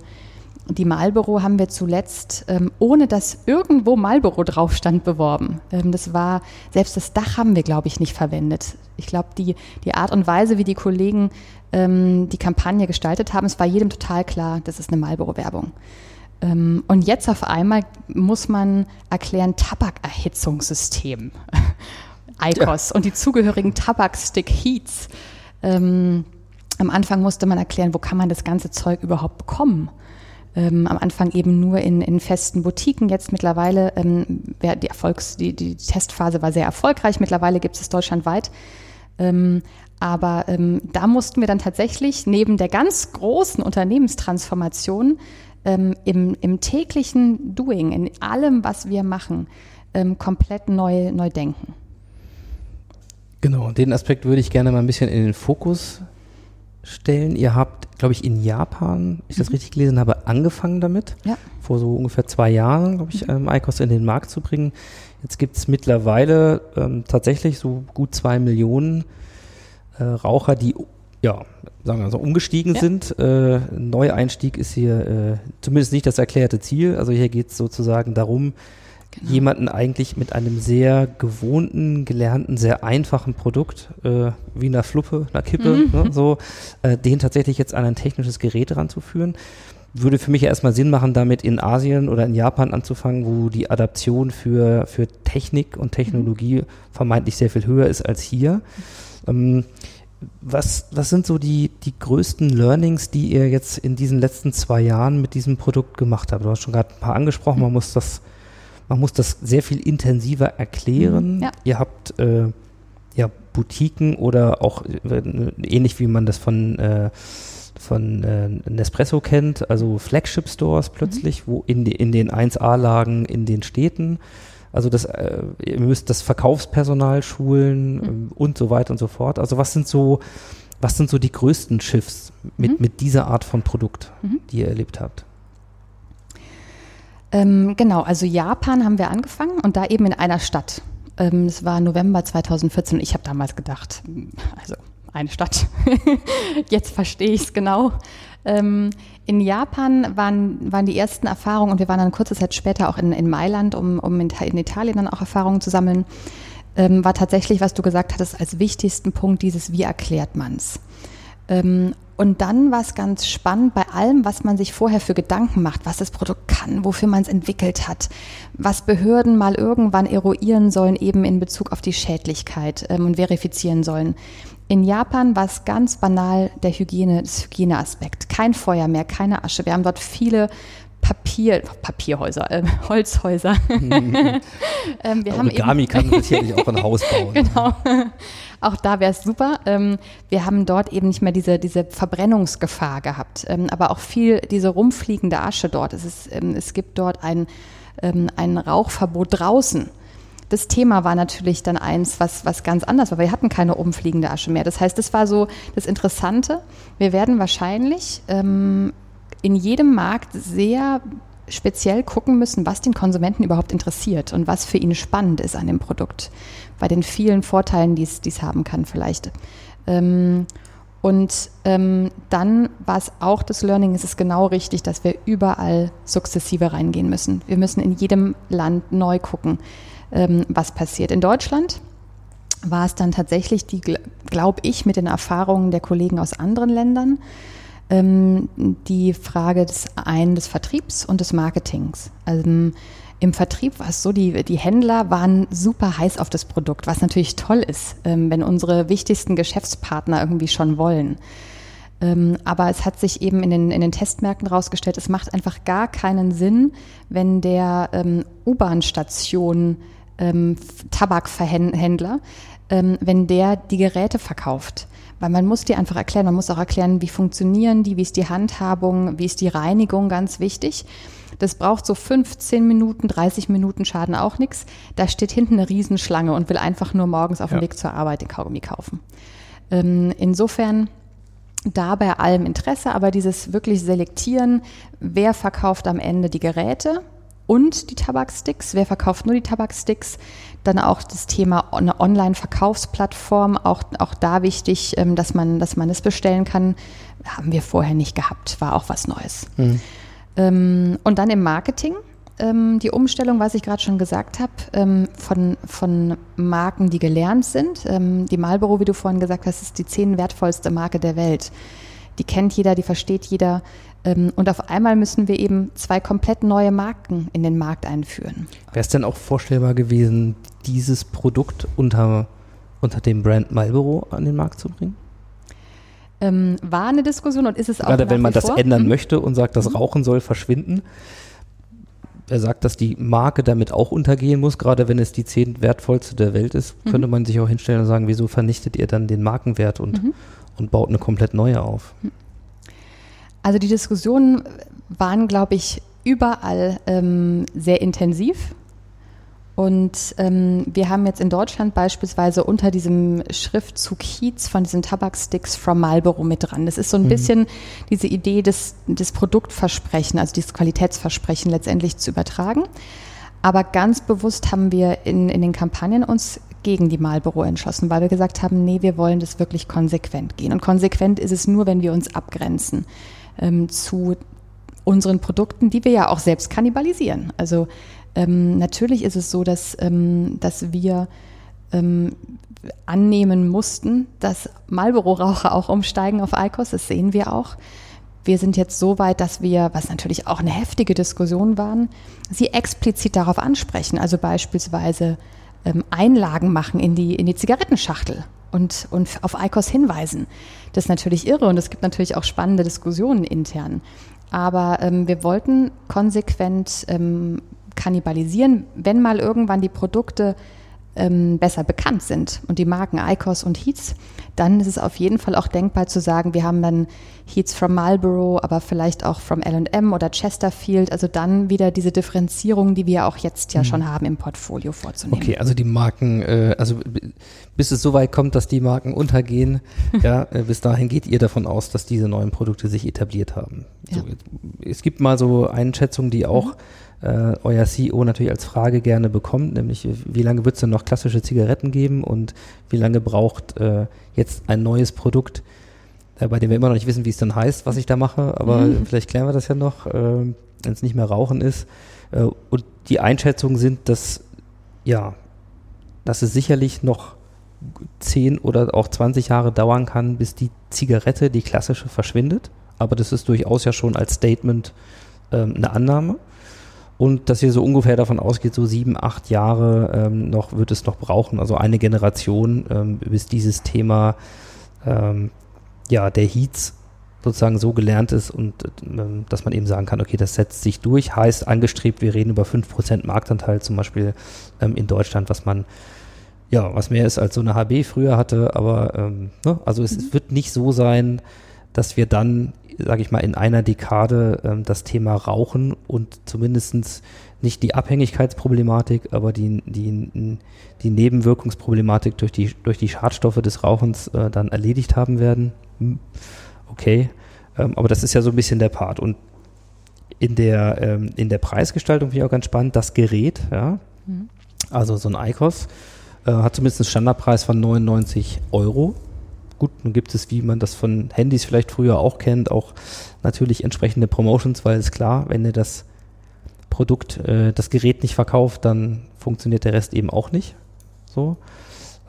Speaker 3: die Marlboro haben wir zuletzt, ähm, ohne dass irgendwo Marlboro drauf stand, beworben. Ähm, das war, selbst das Dach haben wir, glaube ich, nicht verwendet. Ich glaube, die, die Art und Weise, wie die Kollegen ähm, die Kampagne gestaltet haben, es war jedem total klar, das ist eine Marlboro-Werbung. Ähm, und jetzt auf einmal muss man erklären, Tabakerhitzungssystem, ICOS ja. und die zugehörigen Tabakstick-Heats. Ähm, am Anfang musste man erklären, wo kann man das ganze Zeug überhaupt bekommen ähm, am Anfang eben nur in, in festen Boutiquen. Jetzt mittlerweile, ähm, die, Erfolgs-, die, die Testphase war sehr erfolgreich. Mittlerweile gibt es deutschlandweit. Ähm, aber ähm, da mussten wir dann tatsächlich neben der ganz großen Unternehmenstransformation ähm, im, im täglichen Doing, in allem, was wir machen, ähm, komplett neu, neu denken.
Speaker 2: Genau, den Aspekt würde ich gerne mal ein bisschen in den Fokus stellen. Ihr habt, glaube ich, in Japan, ich das mhm. richtig gelesen habe, angefangen damit.
Speaker 3: Ja.
Speaker 2: Vor so ungefähr zwei Jahren, glaube ich, mhm. ähm, ICOS in den Markt zu bringen. Jetzt gibt es mittlerweile ähm, tatsächlich so gut zwei Millionen äh, Raucher, die ja, sagen wir so, umgestiegen ja. sind. Äh, Neueinstieg ist hier äh, zumindest nicht das erklärte Ziel. Also hier geht es sozusagen darum, genau. jemanden eigentlich mit einem sehr gewohnten, gelernten, sehr einfachen Produkt, äh, wie einer Fluppe, einer Kippe, mhm. ne, so, äh, den tatsächlich jetzt an ein technisches Gerät ranzuführen. Würde für mich erstmal Sinn machen, damit in Asien oder in Japan anzufangen, wo die Adaption für, für Technik und Technologie mhm. vermeintlich sehr viel höher ist als hier. Ähm, was, was sind so die, die größten Learnings, die ihr jetzt in diesen letzten zwei Jahren mit diesem Produkt gemacht habt? Du hast schon gerade ein paar angesprochen, man muss das man muss das sehr viel intensiver erklären.
Speaker 3: Mhm, ja.
Speaker 2: Ihr habt äh, ja Boutiquen oder auch äh, ähnlich wie man das von äh, von äh, Nespresso kennt, also Flagship Stores plötzlich, mhm. wo in, in den 1A-Lagen in den Städten. Also das, äh, ihr müsst das Verkaufspersonal schulen mhm. äh, und so weiter und so fort. Also was sind so, was sind so die größten Schiffs mit, mhm. mit dieser Art von Produkt, mhm. die ihr erlebt habt?
Speaker 3: Ähm, genau, also Japan haben wir angefangen und da eben in einer Stadt. Ähm, es war November 2014 und ich habe damals gedacht, also eine Stadt. Jetzt verstehe ich es genau. Ähm, in Japan waren, waren die ersten Erfahrungen und wir waren dann kurze Zeit später auch in, in Mailand, um, um in, in Italien dann auch Erfahrungen zu sammeln, ähm, war tatsächlich, was du gesagt hattest, als wichtigsten Punkt dieses, wie erklärt man's? Ähm, und dann war es ganz spannend bei allem, was man sich vorher für Gedanken macht, was das Produkt kann, wofür man es entwickelt hat, was Behörden mal irgendwann eruieren sollen, eben in Bezug auf die Schädlichkeit ähm, und verifizieren sollen. In Japan war es ganz banal der Hygiene, das Hygieneaspekt. Kein Feuer mehr, keine Asche. Wir haben dort viele Papier, Papierhäuser, äh, Holzhäuser. Ähm, wir
Speaker 2: Origami kann sicherlich auch ein Haus bauen.
Speaker 3: genau. Auch da wäre es super. Ähm, wir haben dort eben nicht mehr diese, diese Verbrennungsgefahr gehabt, ähm, aber auch viel diese rumfliegende Asche dort. Es, ist, ähm, es gibt dort ein, ähm, ein Rauchverbot draußen. Das Thema war natürlich dann eins, was, was ganz anders war. Wir hatten keine umfliegende Asche mehr. Das heißt, das war so das Interessante. Wir werden wahrscheinlich ähm, in jedem Markt sehr speziell gucken müssen, was den Konsumenten überhaupt interessiert und was für ihn spannend ist an dem Produkt, bei den vielen Vorteilen, die es haben kann vielleicht. Ähm, und ähm, dann war es auch das Learning, es ist genau richtig, dass wir überall sukzessive reingehen müssen. Wir müssen in jedem Land neu gucken, ähm, was passiert. In Deutschland war es dann tatsächlich glaube ich, mit den Erfahrungen der Kollegen aus anderen Ländern, ähm, die Frage des einen des Vertriebs und des Marketings. Also, im Vertrieb war es so, die, die Händler waren super heiß auf das Produkt, was natürlich toll ist, ähm, wenn unsere wichtigsten Geschäftspartner irgendwie schon wollen. Ähm, aber es hat sich eben in den, in den Testmärkten rausgestellt, es macht einfach gar keinen Sinn, wenn der ähm, U-Bahn-Station ähm, Tabakverhändler, ähm, wenn der die Geräte verkauft. Weil man muss die einfach erklären, man muss auch erklären, wie funktionieren die, wie ist die Handhabung, wie ist die Reinigung, ganz wichtig. Das braucht so 15 Minuten, 30 Minuten Schaden auch nichts. Da steht hinten eine Riesenschlange und will einfach nur morgens auf dem
Speaker 2: Ja.
Speaker 3: Weg zur Arbeit den Kaugummi kaufen. Ähm, insofern da bei allem Interesse, aber dieses wirklich Selektieren, wer verkauft am Ende die Geräte und die Tabaksticks, wer verkauft nur die Tabaksticks, dann auch das Thema eine Online-Verkaufsplattform, auch, auch da wichtig, ähm, dass man, dass man es bestellen kann, haben wir vorher nicht gehabt, war auch was Neues. Ähm, und dann im Marketing. Ähm, die Umstellung, was ich gerade schon gesagt habe, von, von Marken, die gelernt sind. Die Marlboro, wie du vorhin gesagt hast, ist die zehn wertvollste Marke der Welt. Die kennt jeder, die versteht jeder. Ähm, und auf einmal müssen wir eben zwei komplett neue Marken in den Markt einführen.
Speaker 2: Wäre es denn auch vorstellbar gewesen, dieses Produkt unter, unter dem Brand Marlboro an den Markt zu bringen?
Speaker 3: Ähm, war eine Diskussion und ist es auch
Speaker 2: Gerade wenn man das
Speaker 3: vor.
Speaker 2: ändern
Speaker 3: Mhm.
Speaker 2: möchte und sagt, das Rauchen soll verschwinden. Er sagt, dass die Marke damit auch untergehen muss, gerade wenn es die zehn wertvollste der Welt ist,
Speaker 3: Mhm.
Speaker 2: könnte man sich auch hinstellen und sagen, wieso vernichtet ihr dann den Markenwert und,
Speaker 3: Mhm.
Speaker 2: und baut eine komplett neue auf?
Speaker 3: Also die Diskussionen waren, glaube ich, überall ähm, sehr intensiv. Und ähm, wir haben jetzt in Deutschland beispielsweise unter diesem Schriftzug Heats von diesen Tabaksticks from Marlboro mit dran. Das ist so ein bisschen diese Idee des, des Produktversprechen, also dieses Qualitätsversprechen letztendlich zu übertragen. Aber ganz bewusst haben wir in, in den Kampagnen uns gegen die Marlboro entschlossen, weil wir gesagt haben, nee, wir wollen das wirklich konsequent gehen. Und konsequent ist es nur, wenn wir uns abgrenzen ähm, zu unseren Produkten, die wir ja auch selbst kannibalisieren. Also ähm, natürlich ist es so, dass, ähm, dass wir ähm, annehmen mussten, dass Marlboro-Raucher auch umsteigen auf ICOS. Das sehen wir auch. Wir sind jetzt so weit, dass wir, was natürlich auch eine heftige Diskussion waren, sie explizit darauf ansprechen. Also beispielsweise ähm, Einlagen machen in die, in die Zigarettenschachtel und, und auf ICOS hinweisen. Das ist natürlich irre und es gibt natürlich auch spannende Diskussionen intern. Aber ähm, wir wollten konsequent ähm, kannibalisieren, wenn mal irgendwann die Produkte ähm, besser bekannt sind und die Marken ICOS und Heats, dann ist es auf jeden Fall auch denkbar zu sagen, wir haben dann Heats from Marlboro, aber vielleicht auch from L&M oder Chesterfield, also dann wieder diese Differenzierung, die wir auch jetzt ja schon haben im Portfolio vorzunehmen.
Speaker 2: Okay, also die Marken, äh, also bis es so weit kommt, dass die Marken untergehen, ja, äh, bis dahin geht ihr davon aus, dass diese neuen Produkte sich etabliert haben. So,
Speaker 3: Ja.
Speaker 2: jetzt, es gibt mal so Einschätzungen, die auch äh, euer CEO natürlich als Frage gerne bekommt, nämlich wie lange wird es denn noch klassische Zigaretten geben und wie lange braucht äh, jetzt ein neues Produkt, äh, bei dem wir immer noch nicht wissen, wie es dann heißt, was ich da mache, aber
Speaker 3: Mhm.
Speaker 2: vielleicht klären wir das ja noch, äh, wenn es nicht mehr Rauchen ist. Äh, und die Einschätzungen sind, dass, ja, dass es sicherlich noch 10 oder auch 20 Jahre dauern kann, bis die Zigarette, die klassische, verschwindet. Aber das ist durchaus ja schon als Statement ähm, eine Annahme. Und dass ihr so ungefähr davon ausgeht, so sieben, acht Jahre ähm, noch wird es noch brauchen, also eine Generation, ähm, bis dieses Thema ähm, ja, der Heats sozusagen so gelernt ist und ähm, dass man eben sagen kann, okay, das setzt sich durch, heißt angestrebt, wir reden über 5% Marktanteil zum Beispiel ähm, in Deutschland, was man ja, was mehr ist als so eine HB früher hatte, aber ähm, ne? also es, es wird nicht so sein, dass wir dann, sage ich mal, in einer Dekade ähm, das Thema Rauchen und zumindestens nicht die Abhängigkeitsproblematik, aber die, die, die Nebenwirkungsproblematik durch die, durch die Schadstoffe des Rauchens äh, dann erledigt haben werden. Hm, Okay, ähm, aber das ist ja so ein bisschen der Part. Und in der, ähm, in der Preisgestaltung finde ich auch ganz spannend, das Gerät, ja,
Speaker 3: Mhm.
Speaker 2: also so ein ICOS, äh, hat zumindest einen Standardpreis von 99 Euro. Gut, nun gibt es, wie man das von Handys vielleicht früher auch kennt, auch natürlich entsprechende Promotions, weil es klar, wenn ihr das Produkt, äh, das Gerät nicht verkauft, dann funktioniert der Rest eben auch nicht. So.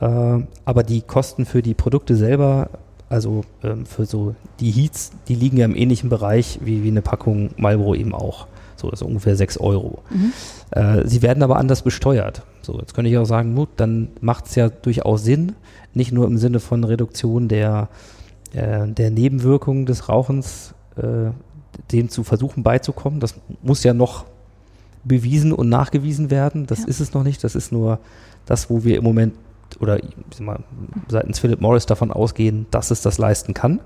Speaker 2: Äh, aber die Kosten für die Produkte selber, also ähm, für so die Heats, die liegen ja im ähnlichen Bereich wie, wie eine Packung Marlboro eben auch. So, das ist ungefähr 6 Euro.
Speaker 3: Mhm.
Speaker 2: Äh, sie werden aber anders besteuert. So, jetzt könnte ich auch sagen, gut, dann macht es ja durchaus Sinn, nicht nur im Sinne von Reduktion der, äh, der Nebenwirkungen des Rauchens, äh, dem zu versuchen beizukommen. Das muss ja noch bewiesen und nachgewiesen werden. Das
Speaker 3: Ja.
Speaker 2: ist es noch nicht. Das ist nur das, wo wir im Moment oder mal, seitens Philip Morris davon ausgehen, dass es das leisten kann.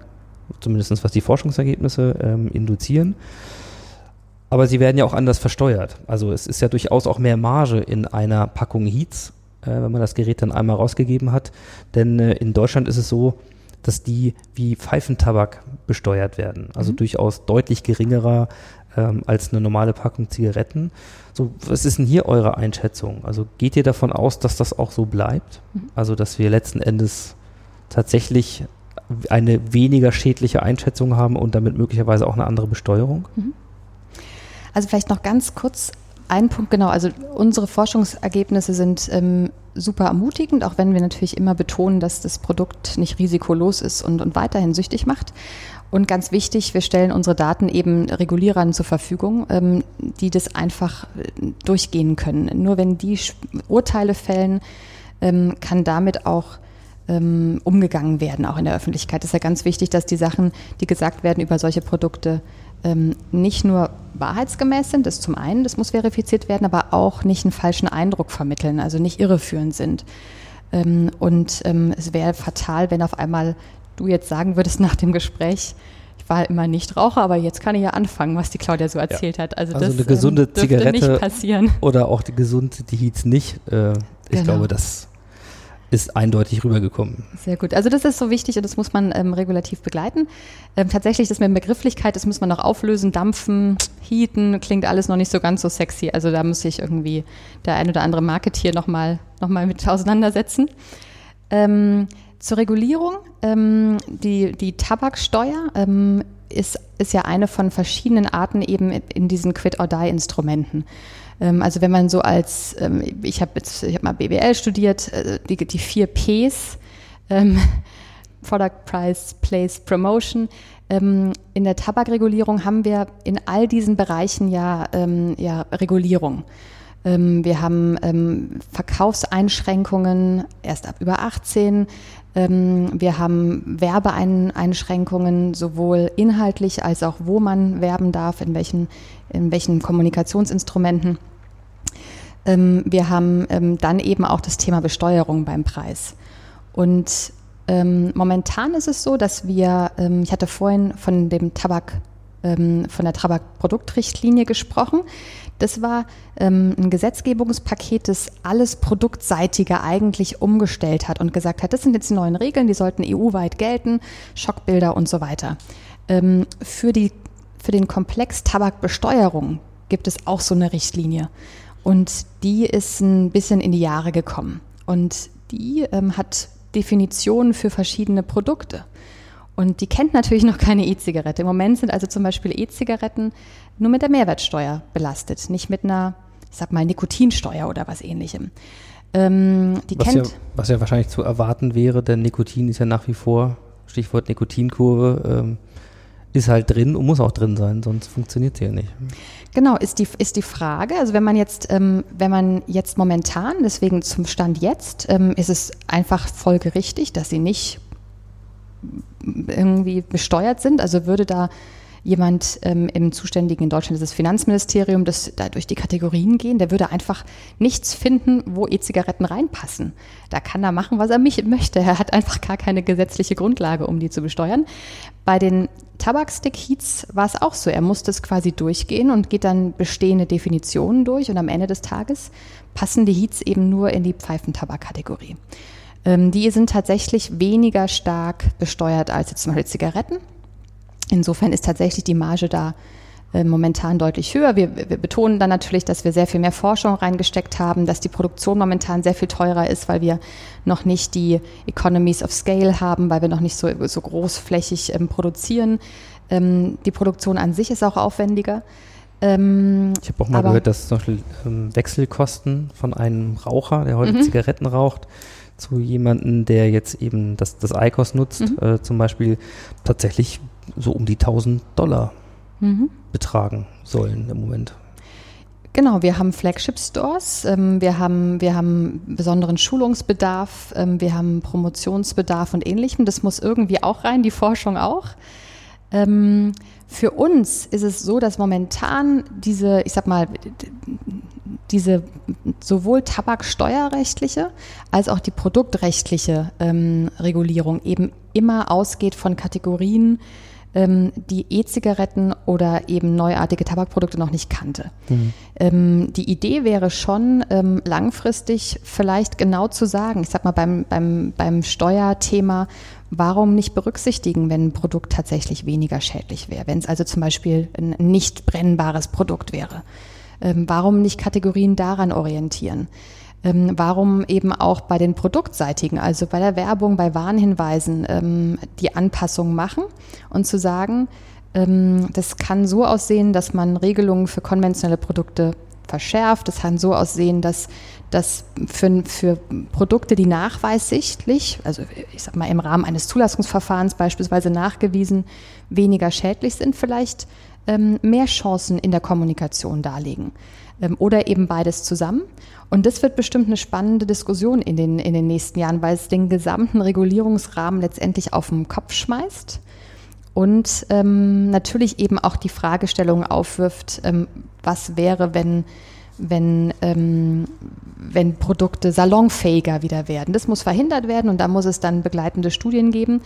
Speaker 2: Zumindest was die Forschungsergebnisse ähm, induzieren. Aber sie werden ja auch anders versteuert. Also es ist ja durchaus auch mehr Marge in einer Packung Heats, äh, wenn man das Gerät dann einmal rausgegeben hat. Denn äh, in Deutschland ist es so, dass die wie Pfeifentabak besteuert werden. Also
Speaker 3: Mhm.
Speaker 2: durchaus deutlich geringerer ähm, als eine normale Packung Zigaretten. So, was ist denn hier eure Einschätzung? Also geht ihr davon aus, dass das auch so bleibt?
Speaker 3: Mhm.
Speaker 2: Also dass wir letzten Endes tatsächlich eine weniger schädliche Einschätzung haben und damit möglicherweise auch eine andere Besteuerung?
Speaker 3: Also vielleicht noch ganz kurz ein Punkt, genau. Also unsere Forschungsergebnisse sind ähm, super ermutigend, auch wenn wir natürlich immer betonen, dass das Produkt nicht risikolos ist und, und weiterhin süchtig macht. Und ganz wichtig, wir stellen unsere Daten eben Regulierern zur Verfügung, ähm, die das einfach äh, durchgehen können. Nur wenn die Urteile fällen, ähm, kann damit auch ähm, umgegangen werden, auch in der Öffentlichkeit. Es ist ja ganz wichtig, dass die Sachen, die gesagt werden über solche Produkte, ähm, nicht nur wahrheitsgemäß sind, das zum einen, das muss verifiziert werden, aber auch nicht einen falschen Eindruck vermitteln, also nicht irreführend sind. Ähm, und ähm, es wäre fatal, wenn auf einmal du jetzt sagen würdest nach dem Gespräch, ich war immer nicht Raucher, aber jetzt kann ich ja anfangen, was die Claudia so erzählt hat. Also,
Speaker 2: Also
Speaker 3: das
Speaker 2: eine gesunde
Speaker 3: ähm,
Speaker 2: Zigarette
Speaker 3: nicht passieren.
Speaker 2: Oder auch die gesund, die Heats nicht. Äh, ich
Speaker 3: Genau.
Speaker 2: glaube, das ist eindeutig rübergekommen.
Speaker 3: Sehr gut. Also das ist so wichtig und das muss man ähm, regulativ begleiten. Ähm, tatsächlich, das mit Begrifflichkeit, das muss man noch auflösen, dampfen, heaten, klingt alles noch nicht so ganz so sexy. Also da muss sich irgendwie der ein oder andere Marketier nochmal noch mal mit auseinandersetzen. Ähm, zur Regulierung, ähm, die, die Tabaksteuer ähm, ist, ist ja eine von verschiedenen Arten eben in diesen Quit-or-Die-Instrumenten. Ähm, also wenn man so als, ähm, ich habe jetzt, ich habe mal BWL studiert, äh, die, die vier Ps, ähm, Product Price, Place, Promotion. In der Tabakregulierung haben wir in all diesen Bereichen ja, ja Regulierung. Wir haben Verkaufseinschränkungen erst ab über 18. Ähm, wir haben Werbeeinschränkungen sowohl inhaltlich als auch wo man werben darf, in welchen, in welchen Kommunikationsinstrumenten. Ähm, wir haben ähm, dann eben auch das Thema Besteuerung beim Preis. Und ähm, momentan ist es so, dass wir, ich hatte vorhin von dem Tabak, von der Tabakproduktrichtlinie gesprochen. Das war ein Gesetzgebungspaket, das alles Produktseitige eigentlich umgestellt hat und gesagt hat, das sind jetzt die neuen Regeln, die sollten EU-weit gelten, Schockbilder und so weiter. Für, die, für den Komplex Tabakbesteuerung gibt es auch so eine Richtlinie. Und die ist ein bisschen in die Jahre gekommen. Und die ähm, hat Definitionen für verschiedene Produkte. Und die kennt natürlich noch keine E-Zigarette. Im Moment sind also zum Beispiel E-Zigaretten nur mit der Mehrwertsteuer belastet, nicht mit einer, ich sag mal, Nikotinsteuer oder was ähnlichem. Ähm, die
Speaker 2: Was ja,
Speaker 3: kennt,
Speaker 2: was ja wahrscheinlich zu erwarten wäre, denn Nikotin ist ja nach wie vor, Stichwort Nikotinkurve, ähm, ist halt drin und muss auch drin sein, sonst funktioniert sie ja nicht.
Speaker 3: Genau, ist die, ist die Frage. Also wenn man jetzt, ähm, wenn man jetzt momentan, deswegen zum Stand jetzt, ähm, ist es einfach folgerichtig, dass sie nicht irgendwie besteuert sind. Also würde da jemand ähm, im zuständigen in Deutschland ist das Finanzministerium, das da durch die Kategorien gehen, der würde einfach nichts finden, wo E-Zigaretten reinpassen. Da kann er machen, was er mich möchte. Er hat einfach gar keine gesetzliche Grundlage, um die zu besteuern. Bei den Tabakstick-Heats war es auch so. Er musste es quasi durchgehen und geht dann bestehende Definitionen durch und am Ende des Tages passen die Heats eben nur in die Pfeifentabak-Kategorie. Ähm, die sind tatsächlich weniger stark besteuert als jetzt zum Beispiel Zigaretten. Insofern ist tatsächlich die Marge da äh, momentan deutlich höher. Wir, wir betonen dann natürlich, dass wir sehr viel mehr Forschung reingesteckt haben, dass die Produktion momentan sehr viel teurer ist, weil wir noch nicht die Economies of Scale haben, weil wir noch nicht so, so großflächig ähm, produzieren. Ähm, die Produktion an sich ist auch aufwendiger. Ähm,
Speaker 2: Ich habe auch mal gehört, dass zum Beispiel ähm, Wechselkosten von einem Raucher, der heute
Speaker 3: Mhm.
Speaker 2: Zigaretten raucht, zu jemandem, der jetzt eben das, das ICOS nutzt,
Speaker 3: Mhm.
Speaker 2: äh, zum Beispiel tatsächlich so um die 1000 Dollar
Speaker 3: Mhm.
Speaker 2: betragen sollen im Moment.
Speaker 3: Genau, wir haben Flagship-Stores, ähm, wir, haben, wir haben besonderen Schulungsbedarf, ähm, wir haben Promotionsbedarf und ähnlichem. Das muss irgendwie auch rein, die Forschung auch. Ähm, für uns ist es so, dass momentan diese, ich sag mal, diese sowohl tabaksteuerrechtliche als auch die produktrechtliche ähm, Regulierung eben immer ausgeht von Kategorien, ähm, die E-Zigaretten oder eben neuartige Tabakprodukte noch nicht kannte. Ähm, die Idee wäre schon, ähm, langfristig vielleicht genau zu sagen, ich sag mal beim, beim, beim Steuerthema, warum nicht berücksichtigen, wenn ein Produkt tatsächlich weniger schädlich wäre, wenn es also zum Beispiel ein nicht brennbares Produkt wäre. Ähm, warum nicht Kategorien daran orientieren? Ähm, warum eben auch bei den produktseitigen, also bei der Werbung, bei Warnhinweisen, ähm, die Anpassung machen und zu sagen, ähm, das kann so aussehen, dass man Regelungen für konventionelle Produkte verschärft. Das kann so aussehen, dass das für, für Produkte, die nachweissichtlich, also ich sag mal im Rahmen eines Zulassungsverfahrens beispielsweise nachgewiesen, weniger schädlich sind, vielleicht ähm, mehr Chancen in der Kommunikation darlegen. Ähm, oder eben beides zusammen. Und das wird bestimmt eine spannende Diskussion in den, in den nächsten Jahren, weil es den gesamten Regulierungsrahmen letztendlich auf den Kopf schmeißt und ähm, natürlich eben auch die Fragestellung aufwirft, ähm, was wäre, wenn, wenn, ähm, wenn Produkte salonfähiger wieder werden. Das muss verhindert werden und da muss es dann begleitende Studien geben.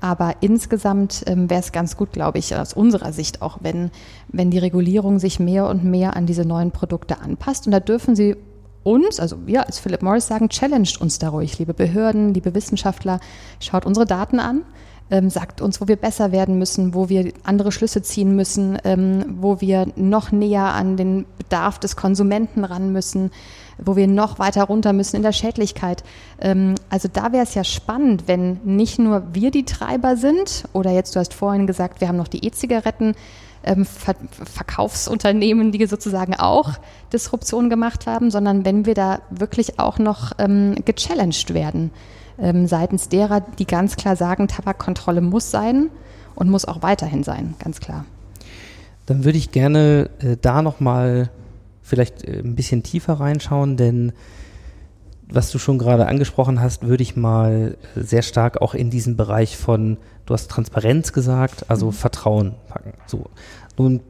Speaker 3: Aber insgesamt ähm, wäre es ganz gut, glaube ich, aus unserer Sicht auch, wenn, wenn die Regulierung sich mehr und mehr an diese neuen Produkte anpasst. Und da dürfen Sie uns, also wir als Philip Morris sagen, challenged uns da ruhig, liebe Behörden, liebe Wissenschaftler, schaut unsere Daten an, ähm, sagt uns, wo wir besser werden müssen, wo wir andere Schlüsse ziehen müssen, ähm, wo wir noch näher an den Bedarf des Konsumenten ran müssen, wo wir noch weiter runter müssen in der Schädlichkeit. Ähm, also da wäre es ja spannend, wenn nicht nur wir die Treiber sind oder jetzt, du hast vorhin gesagt, wir haben noch die E-Zigaretten, ähm, Ver Verkaufsunternehmen, die sozusagen auch Disruption gemacht haben, sondern wenn wir da wirklich auch noch ähm, gechallenged werden ähm, seitens derer, die ganz klar sagen, Tabakkontrolle muss sein und muss auch weiterhin sein, ganz klar.
Speaker 2: Dann würde ich gerne äh, da nochmal vielleicht äh, ein bisschen tiefer reinschauen, denn was du schon gerade angesprochen hast, würde ich mal sehr stark auch in diesen Bereich von, du hast Transparenz gesagt, also Vertrauen packen. So. Nun, ein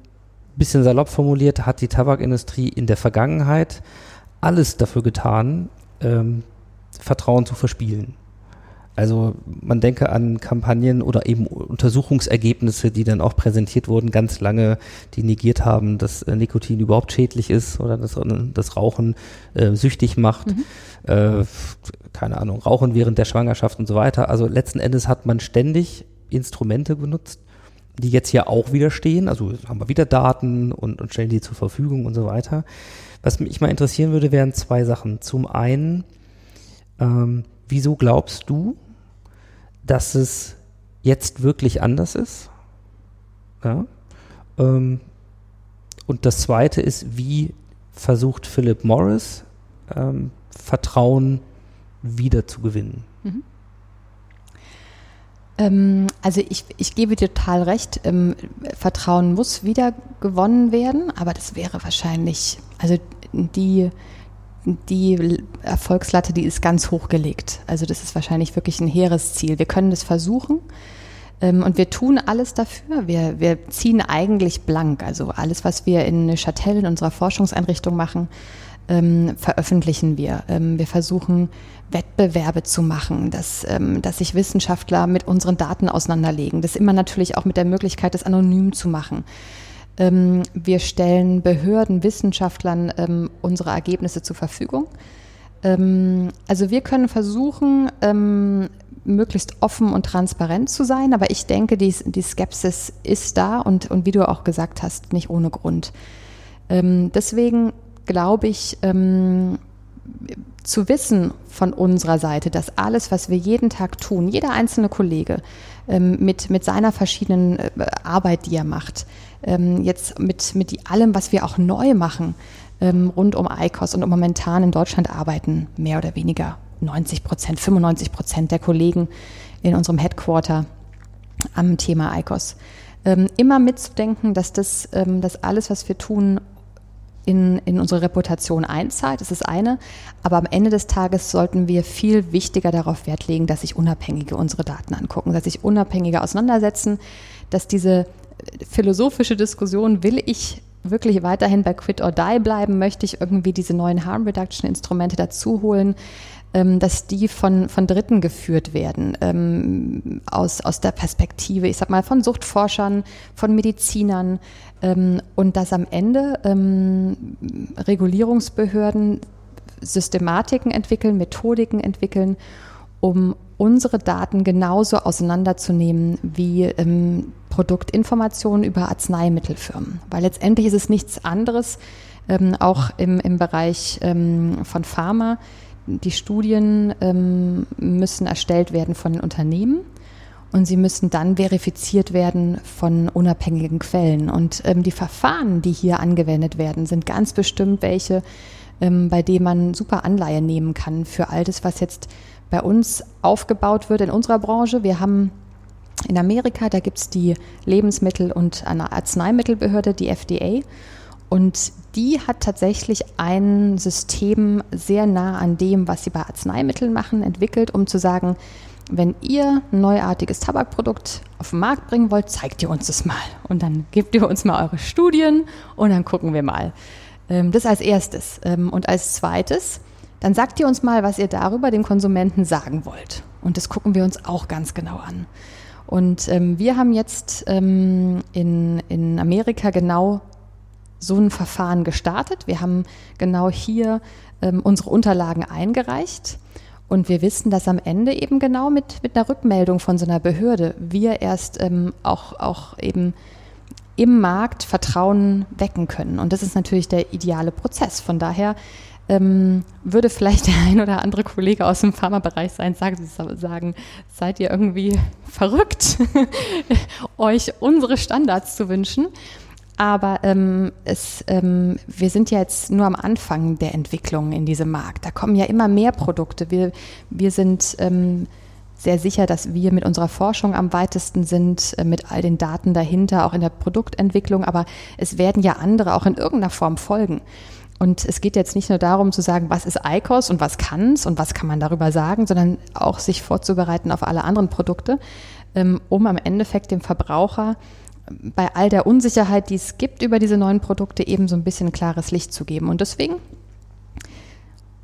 Speaker 2: bisschen salopp formuliert, hat die Tabakindustrie in der Vergangenheit alles dafür getan, ähm, Vertrauen zu verspielen. Also man denke an Kampagnen oder eben Untersuchungsergebnisse, die dann auch präsentiert wurden, ganz lange, die negiert haben, dass äh, Nikotin überhaupt schädlich ist oder dass äh, das Rauchen äh, süchtig macht. Äh, f- keine Ahnung, Rauchen während der Schwangerschaft und so weiter. Also letzten Endes hat man ständig Instrumente benutzt, die jetzt hier auch wieder stehen. Also haben wir wieder Daten und, und stellen die zur Verfügung und so weiter. Was mich mal interessieren würde, wären zwei Sachen. Zum einen, ähm, wieso glaubst du, dass es jetzt wirklich anders ist. Ja. Ähm, und das Zweite ist, wie versucht Philip Morris ähm, Vertrauen wieder zu gewinnen? Mhm.
Speaker 3: Ähm, also ich, ich gebe dir total recht, ähm, Vertrauen muss wieder gewonnen werden, aber das wäre wahrscheinlich, also die, die Erfolgslatte, die ist ganz hoch gelegt. Also das ist wahrscheinlich wirklich ein hehres Ziel. Wir können das versuchen ähm, und wir tun alles dafür. Wir, wir ziehen eigentlich blank. Also alles, was wir in Neuchâtel in unserer Forschungseinrichtung machen, ähm, veröffentlichen wir. Ähm, wir versuchen Wettbewerbe zu machen, dass, ähm, dass sich Wissenschaftler mit unseren Daten auseinanderlegen. Das immer natürlich auch mit der Möglichkeit, das anonym zu machen. Ähm, wir stellen Behörden, Wissenschaftlern ähm, unsere Ergebnisse zur Verfügung. Ähm, also wir können versuchen, möglichst offen und transparent zu sein, aber ich denke, die, die Skepsis ist da und, und wie du auch gesagt hast, nicht ohne Grund. deswegen glaube ich, zu wissen von unserer Seite, dass alles, was wir jeden Tag tun, jeder einzelne Kollege mit, mit seiner verschiedenen äh, Arbeit, die er macht, ähm, jetzt mit, mit allem, was wir auch neu machen, ähm, rund um ICOS und momentan in Deutschland arbeiten mehr oder weniger 90 Prozent, 95 Prozent der Kollegen in unserem Headquarter am Thema ICOS. Ähm, immer mitzudenken, dass das, ähm, dass alles, was wir tun, in, in unsere Reputation einzahlt, das ist eine. Aber am Ende des Tages sollten wir viel wichtiger darauf Wert legen, dass sich Unabhängige unsere Daten angucken, dass sich Unabhängige auseinandersetzen, dass diese philosophische Diskussion, will ich wirklich weiterhin bei Quit or Die bleiben, möchte ich irgendwie diese neuen Harm Reduction Instrumente dazu holen, ähm, dass die von, von Dritten geführt werden, ähm, aus, aus der Perspektive, ich sag mal, von Suchtforschern, von Medizinern ähm, und dass am Ende ähm, Regulierungsbehörden Systematiken entwickeln, Methodiken entwickeln, um unsere Daten genauso auseinanderzunehmen wie ähm, Produktinformationen über Arzneimittelfirmen. Weil letztendlich ist es nichts anderes, ähm, auch im, im Bereich ähm, von Pharma, die Studien ähm, müssen erstellt werden von den Unternehmen und sie müssen dann verifiziert werden von unabhängigen Quellen. Und ähm, die Verfahren, die hier angewendet werden, sind ganz bestimmt welche, ähm, bei denen man super Anleihe nehmen kann für all das, was jetzt bei uns aufgebaut wird in unserer Branche. Wir haben in Amerika, da gibt es die Lebensmittel- und Arzneimittelbehörde, die FDA. Und die hat tatsächlich ein System sehr nah an dem, was sie bei Arzneimitteln machen, entwickelt, um zu sagen, wenn ihr ein neuartiges Tabakprodukt auf den Markt bringen wollt, zeigt ihr uns das mal. Und dann gebt ihr uns mal eure Studien und dann gucken wir mal. Ähm, das als erstes. Ähm, und als zweites, dann sagt ihr uns mal, was ihr darüber dem Konsumenten sagen wollt. Und das gucken wir uns auch ganz genau an. Und ähm, wir haben jetzt in, in Amerika genau so ein Verfahren gestartet. Wir haben genau hier ähm, unsere Unterlagen eingereicht. Und wir wissen, dass am Ende eben genau mit, mit einer Rückmeldung von so einer Behörde wir erst ähm, auch, auch eben im Markt Vertrauen wecken können. Und das ist natürlich der ideale Prozess. Von daher ähm, würde vielleicht der ein oder andere Kollege aus dem Pharmabereich sein, sagen, seid ihr irgendwie verrückt, euch unsere Standards zu wünschen. Aber ähm, es, ähm, wir sind ja jetzt nur am Anfang der Entwicklung in diesem Markt. Da kommen ja immer mehr Produkte. Wir, wir sind ähm, sehr sicher, dass wir mit unserer Forschung am weitesten sind, äh, mit all den Daten dahinter, auch in der Produktentwicklung. Aber es werden ja andere auch in irgendeiner Form folgen. Und es geht jetzt nicht nur darum zu sagen, was ist ICOS und was kann es und was kann man darüber sagen, sondern auch sich vorzubereiten auf alle anderen Produkte, ähm, um am Endeffekt dem Verbraucher bei all der Unsicherheit, die es gibt über diese neuen Produkte, eben so ein bisschen klares Licht zu geben. Und deswegen,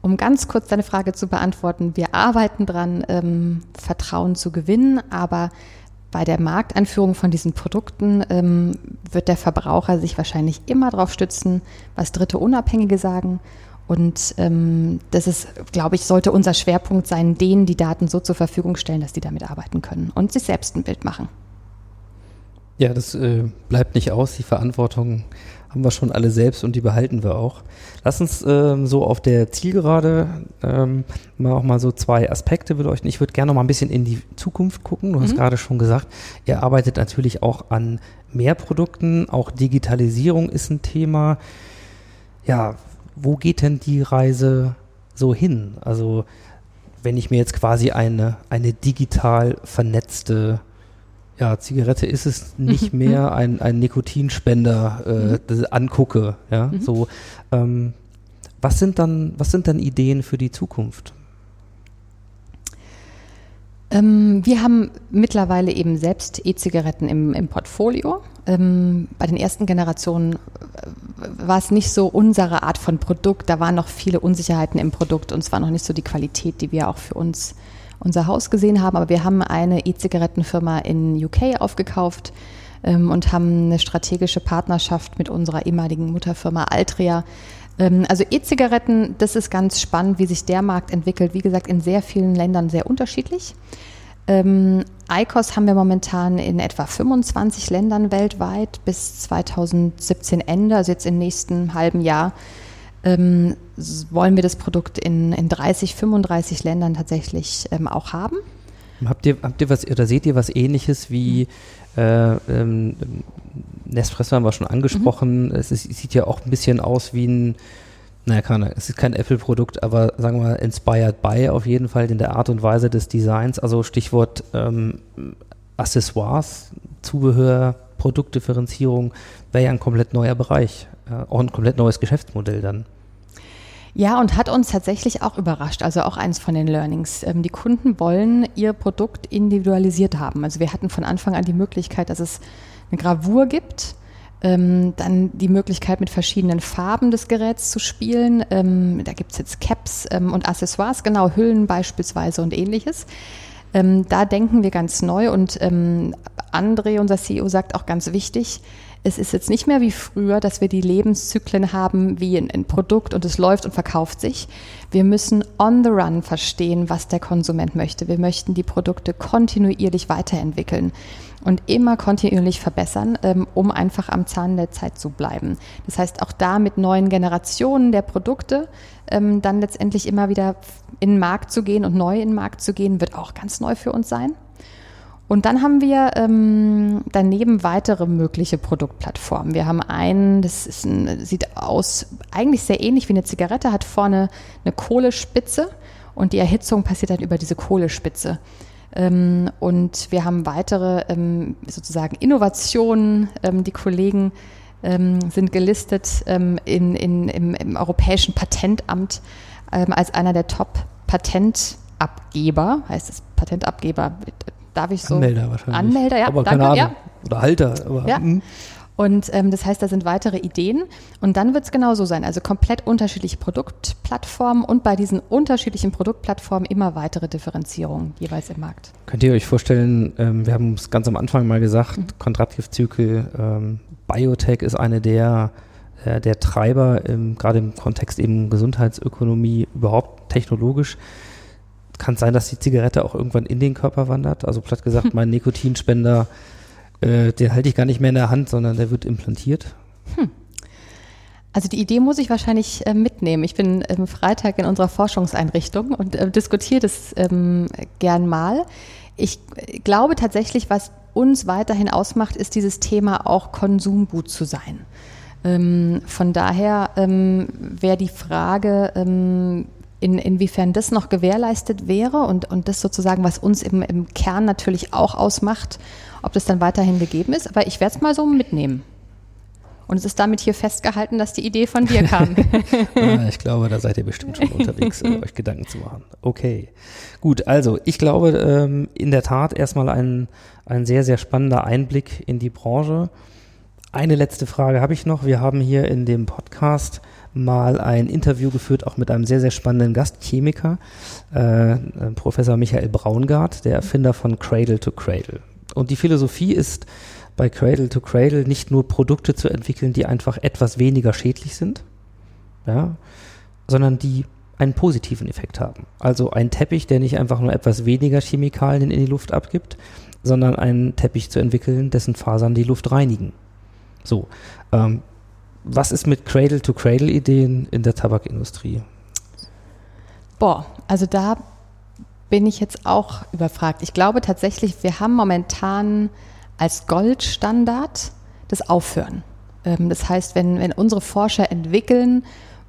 Speaker 3: um ganz kurz deine Frage zu beantworten, wir arbeiten dran, ähm, Vertrauen zu gewinnen, aber bei der Markteinführung von diesen Produkten ähm, wird der Verbraucher sich wahrscheinlich immer darauf stützen, was Dritte Unabhängige sagen. Und ähm, das ist, glaube ich, sollte unser Schwerpunkt sein, denen die Daten so zur Verfügung stellen, dass die damit arbeiten können und sich selbst ein Bild machen.
Speaker 2: Ja, das äh, bleibt nicht aus. Die Verantwortung haben wir schon alle selbst und die behalten wir auch. Lass uns ähm, so auf der Zielgerade ähm, mal auch mal so zwei Aspekte beleuchten. Ich würde gerne noch mal ein bisschen in die Zukunft gucken. Du hast
Speaker 3: Mhm.
Speaker 2: gerade schon gesagt, ihr arbeitet natürlich auch an mehr Produkten. Auch Digitalisierung ist ein Thema. Ja, wo geht denn die Reise so hin? Also wenn ich mir jetzt quasi eine, eine digital vernetzte ja, Zigarette ist es nicht
Speaker 3: Mhm.
Speaker 2: mehr ein, ein Nikotinspender äh, das angucke, ja,
Speaker 3: Mhm.
Speaker 2: so. Ähm, was sind dann, was sind dann Ideen für die Zukunft?
Speaker 3: Ähm, wir haben mittlerweile eben selbst E-Zigaretten im, im Portfolio. Ähm, bei den ersten Generationen äh, war es nicht so unsere Art von Produkt. Da waren noch viele Unsicherheiten im Produkt und es war noch nicht so die Qualität, die wir auch für uns unser Haus gesehen haben. Aber wir haben eine E-Zigarettenfirma in UK aufgekauft ähm, und haben eine strategische Partnerschaft mit unserer ehemaligen Mutterfirma Altria. Ähm, also E-Zigaretten, das ist ganz spannend, wie sich der Markt entwickelt. Wie gesagt, in sehr vielen Ländern sehr unterschiedlich. Ähm, ICOS haben wir momentan in etwa 25 Ländern weltweit bis 2017 Ende, also jetzt im nächsten halben Jahr. Ähm, wollen wir das Produkt in, in 30, 35 Ländern tatsächlich ähm, auch haben.
Speaker 2: Habt ihr, habt ihr was, oder seht ihr was ähnliches wie äh, ähm, Nespresso haben wir schon angesprochen. Es, ist, es sieht ja auch ein bisschen aus wie ein, naja, keine, Ahnung, es ist kein Apple-Produkt, aber sagen wir mal, inspired by auf jeden Fall in der Art und Weise des Designs. Also Stichwort ähm, Accessoires, Zubehör, Produktdifferenzierung wäre ja ein komplett neuer Bereich. Ja, auch ein komplett neues Geschäftsmodell dann.
Speaker 3: Ja, und hat uns tatsächlich auch überrascht, also auch eins von den Learnings. Ähm, die Kunden wollen ihr Produkt individualisiert haben. Also wir hatten von Anfang an die Möglichkeit, dass es eine Gravur gibt, ähm, dann die Möglichkeit mit verschiedenen Farben des Geräts zu spielen. Ähm, da gibt's jetzt Caps und Accessoires, genau, Hüllen beispielsweise und ähnliches. Da denken wir ganz neu und André, unser CEO, sagt auch ganz wichtig, es ist jetzt nicht mehr wie früher, dass wir die Lebenszyklen haben wie ein, ein Produkt und es läuft und verkauft sich. Wir müssen on the run verstehen, was der Konsument möchte. Wir möchten die Produkte kontinuierlich weiterentwickeln und immer kontinuierlich verbessern, ähm, um einfach am Zahn der Zeit zu bleiben. Das heißt, auch da mit neuen Generationen der Produkte ähm, dann letztendlich immer wieder in den Markt zu gehen und neu in den Markt zu gehen, wird auch ganz neu für uns sein. Und dann haben wir ähm, daneben weitere mögliche Produktplattformen. Wir haben einen, das ein, sieht aus eigentlich sehr ähnlich wie eine Zigarette, hat vorne eine Kohlespitze und die Erhitzung passiert dann über diese Kohlespitze. Ähm, und wir haben weitere ähm, sozusagen Innovationen. Ähm, die Kollegen ähm, sind gelistet ähm, in, in, im, im Europäischen Patentamt als einer der Top-Patentabgeber, heißt es Patentabgeber. Darf ich so?
Speaker 2: Anmelder wahrscheinlich.
Speaker 3: Anmelder, ja,
Speaker 2: aber
Speaker 3: danke,
Speaker 2: keine Ahnung.
Speaker 3: ja.
Speaker 2: Oder Halter. Aber,
Speaker 3: Ja.
Speaker 2: hm.
Speaker 3: Und ähm, das heißt, da sind weitere Ideen. Und dann wird es genauso sein. Also komplett unterschiedliche Produktplattformen und bei diesen unterschiedlichen Produktplattformen immer weitere Differenzierungen jeweils im Markt.
Speaker 2: Könnt ihr euch vorstellen, ähm, wir haben es ganz am Anfang mal gesagt,
Speaker 3: Mhm.
Speaker 2: Kontraktivzykel, ähm, Biotech ist eine der, äh, der Treiber, gerade im Kontext eben Gesundheitsökonomie, überhaupt technologisch. Kann es sein, dass die Zigarette auch irgendwann in den Körper wandert? Also platt gesagt, mein Nikotinspender, äh, den halte ich gar nicht mehr in der Hand, sondern der wird implantiert.
Speaker 3: Also die Idee muss ich wahrscheinlich äh, mitnehmen. Ich bin ähm, Freitag in unserer Forschungseinrichtung und äh, diskutiere das ähm, gern mal. Ich äh, glaube tatsächlich, was uns weiterhin ausmacht, ist dieses Thema auch Konsumgut zu sein. Ähm, von daher ähm, wäre die Frage, ähm, in, inwiefern das noch gewährleistet wäre und, und das sozusagen, was uns im, im Kern natürlich auch ausmacht, ob das dann weiterhin gegeben ist. Aber ich werde es mal so mitnehmen. Und es ist damit hier festgehalten, dass die Idee von dir kam.
Speaker 2: ah, ich glaube, da seid ihr bestimmt schon unterwegs, äh, euch Gedanken zu machen. Okay, gut. Also ich glaube ähm, in der Tat erstmal ein, ein sehr, sehr spannender Einblick in die Branche. Eine letzte Frage habe ich noch. Wir haben hier in dem Podcast mal ein Interview geführt, auch mit einem sehr, sehr spannenden Gastchemiker, äh, äh, Professor Michael Braungart, der Erfinder von Cradle to Cradle. Und die Philosophie ist, bei Cradle to Cradle nicht nur Produkte zu entwickeln, die einfach etwas weniger schädlich sind, ja, sondern die einen positiven Effekt haben. Also ein Teppich, der nicht einfach nur etwas weniger Chemikalien in die Luft abgibt, sondern einen Teppich zu entwickeln, dessen Fasern die Luft reinigen. So, ähm, was ist mit Cradle-to-Cradle-Ideen in der Tabakindustrie?
Speaker 3: Boah, also da bin ich jetzt auch überfragt. Ich glaube tatsächlich, wir haben momentan als Goldstandard das Aufhören. Ähm, das heißt, wenn, wenn unsere Forscher entwickeln,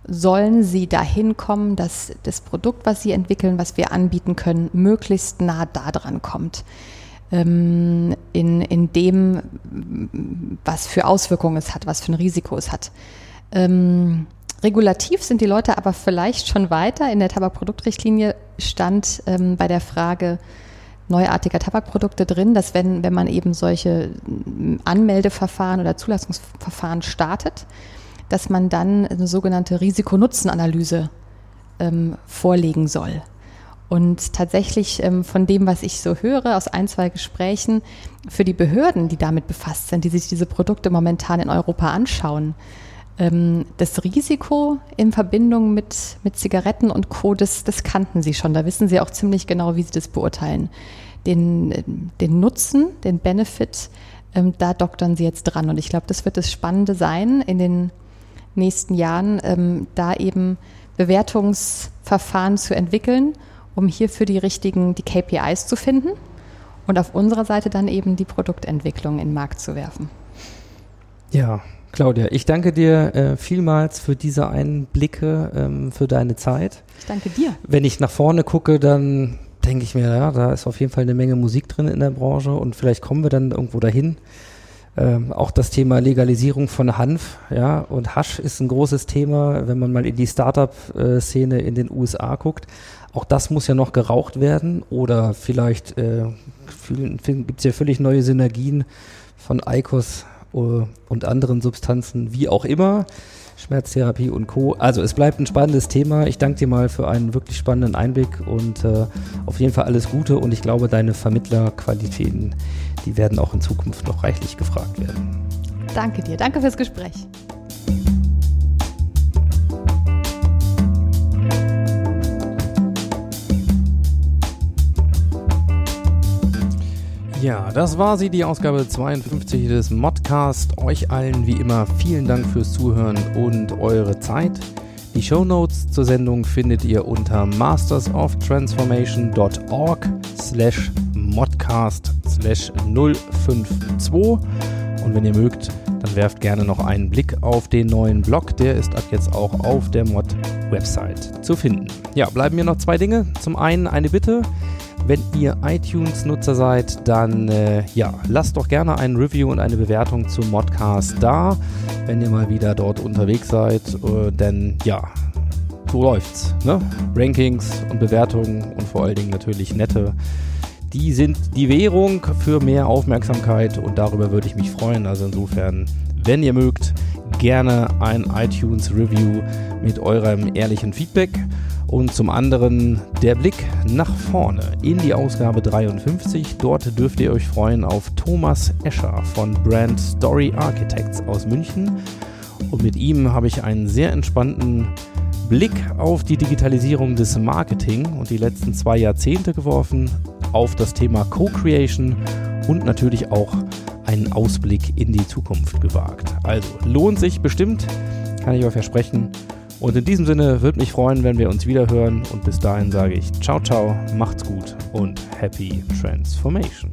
Speaker 3: sollen sie dahin kommen, dass das Produkt, was sie entwickeln, was wir anbieten können, möglichst nah da dran kommt. Ähm, in, in dem, was für Auswirkungen es hat, was für ein Risiko es hat. Ähm, regulativ sind die Leute aber vielleicht schon weiter. In der Tabakproduktrichtlinie stand ähm, bei der Frage, neuartiger Tabakprodukte drin, dass wenn, wenn man eben solche Anmeldeverfahren oder Zulassungsverfahren startet, dass man dann eine sogenannte Risiko-Nutzen-Analyse ähm, vorlegen soll. Und tatsächlich ähm, von dem, was ich so höre aus ein, zwei Gesprächen, für die Behörden, die damit befasst sind, die sich diese Produkte momentan in Europa anschauen, ähm, das Risiko in Verbindung mit, mit Zigaretten und Co., das, das kannten sie schon. Da wissen sie auch ziemlich genau, wie sie das beurteilen. Den, den Nutzen, den Benefit, ähm, da doktern sie jetzt dran. Und ich glaube, das wird das Spannende sein in den nächsten Jahren, ähm, da eben Bewertungsverfahren zu entwickeln, um hierfür die richtigen, die KPIs zu finden und auf unserer Seite dann eben die Produktentwicklung in den Markt zu werfen.
Speaker 2: Ja, Claudia, ich danke dir äh, vielmals für diese Einblicke, ähm, für deine Zeit.
Speaker 3: Ich danke dir.
Speaker 2: Wenn ich nach vorne gucke, dann denke ich mir, ja, da ist auf jeden Fall eine Menge Musik drin in der Branche und vielleicht kommen wir dann irgendwo dahin. Ähm, auch das Thema Legalisierung von Hanf, ja, und Hasch ist ein großes Thema, wenn man mal in die Startup-Szene in den USA guckt. Auch das muss ja noch geraucht werden oder vielleicht äh, gibt es ja völlig neue Synergien von Eikos uh, und anderen Substanzen, wie auch immer. Schmerztherapie und Co. Also es bleibt ein spannendes Thema. Ich danke dir mal für einen wirklich spannenden Einblick und äh, auf jeden Fall alles Gute und ich glaube, deine Vermittlerqualitäten, die werden auch in Zukunft noch reichlich gefragt werden.
Speaker 3: Danke dir, danke fürs Gespräch.
Speaker 2: Ja, das war sie, die Ausgabe 52 des Modcast. Euch allen wie immer vielen Dank fürs Zuhören und eure Zeit. Die Show Notes zur Sendung findet ihr unter mastersoftransformation.org slash modcast slash 052. Und wenn ihr mögt, dann werft gerne noch einen Blick auf den neuen Blog. Der ist ab jetzt auch auf der Mod-Website zu finden. Ja, bleiben mir noch zwei Dinge. Zum einen eine Bitte. Wenn ihr iTunes-Nutzer seid, dann äh, ja, lasst doch gerne ein Review und eine Bewertung zum Modcast da, wenn ihr mal wieder dort unterwegs seid. Äh, denn ja, so läuft's. Ne? Rankings und Bewertungen und vor allen Dingen natürlich nette. Die sind die Währung für mehr Aufmerksamkeit und darüber würde ich mich freuen. Also insofern, wenn ihr mögt, gerne ein iTunes-Review mit eurem ehrlichen Feedback. Und zum anderen der Blick nach vorne in die Ausgabe 53. Dort dürft ihr euch freuen auf Thomas Escher von Brand Story Architects aus München. Und mit ihm habe ich einen sehr entspannten Blick auf die Digitalisierung des Marketing und die letzten zwei Jahrzehnte geworfen, auf das Thema Co-Creation und natürlich auch einen Ausblick in die Zukunft gewagt. Also lohnt sich bestimmt, kann ich euch versprechen. Und in diesem Sinne würde mich freuen, wenn wir uns wieder hören. Und bis dahin sage ich ciao, ciao, macht's gut und happy transformation.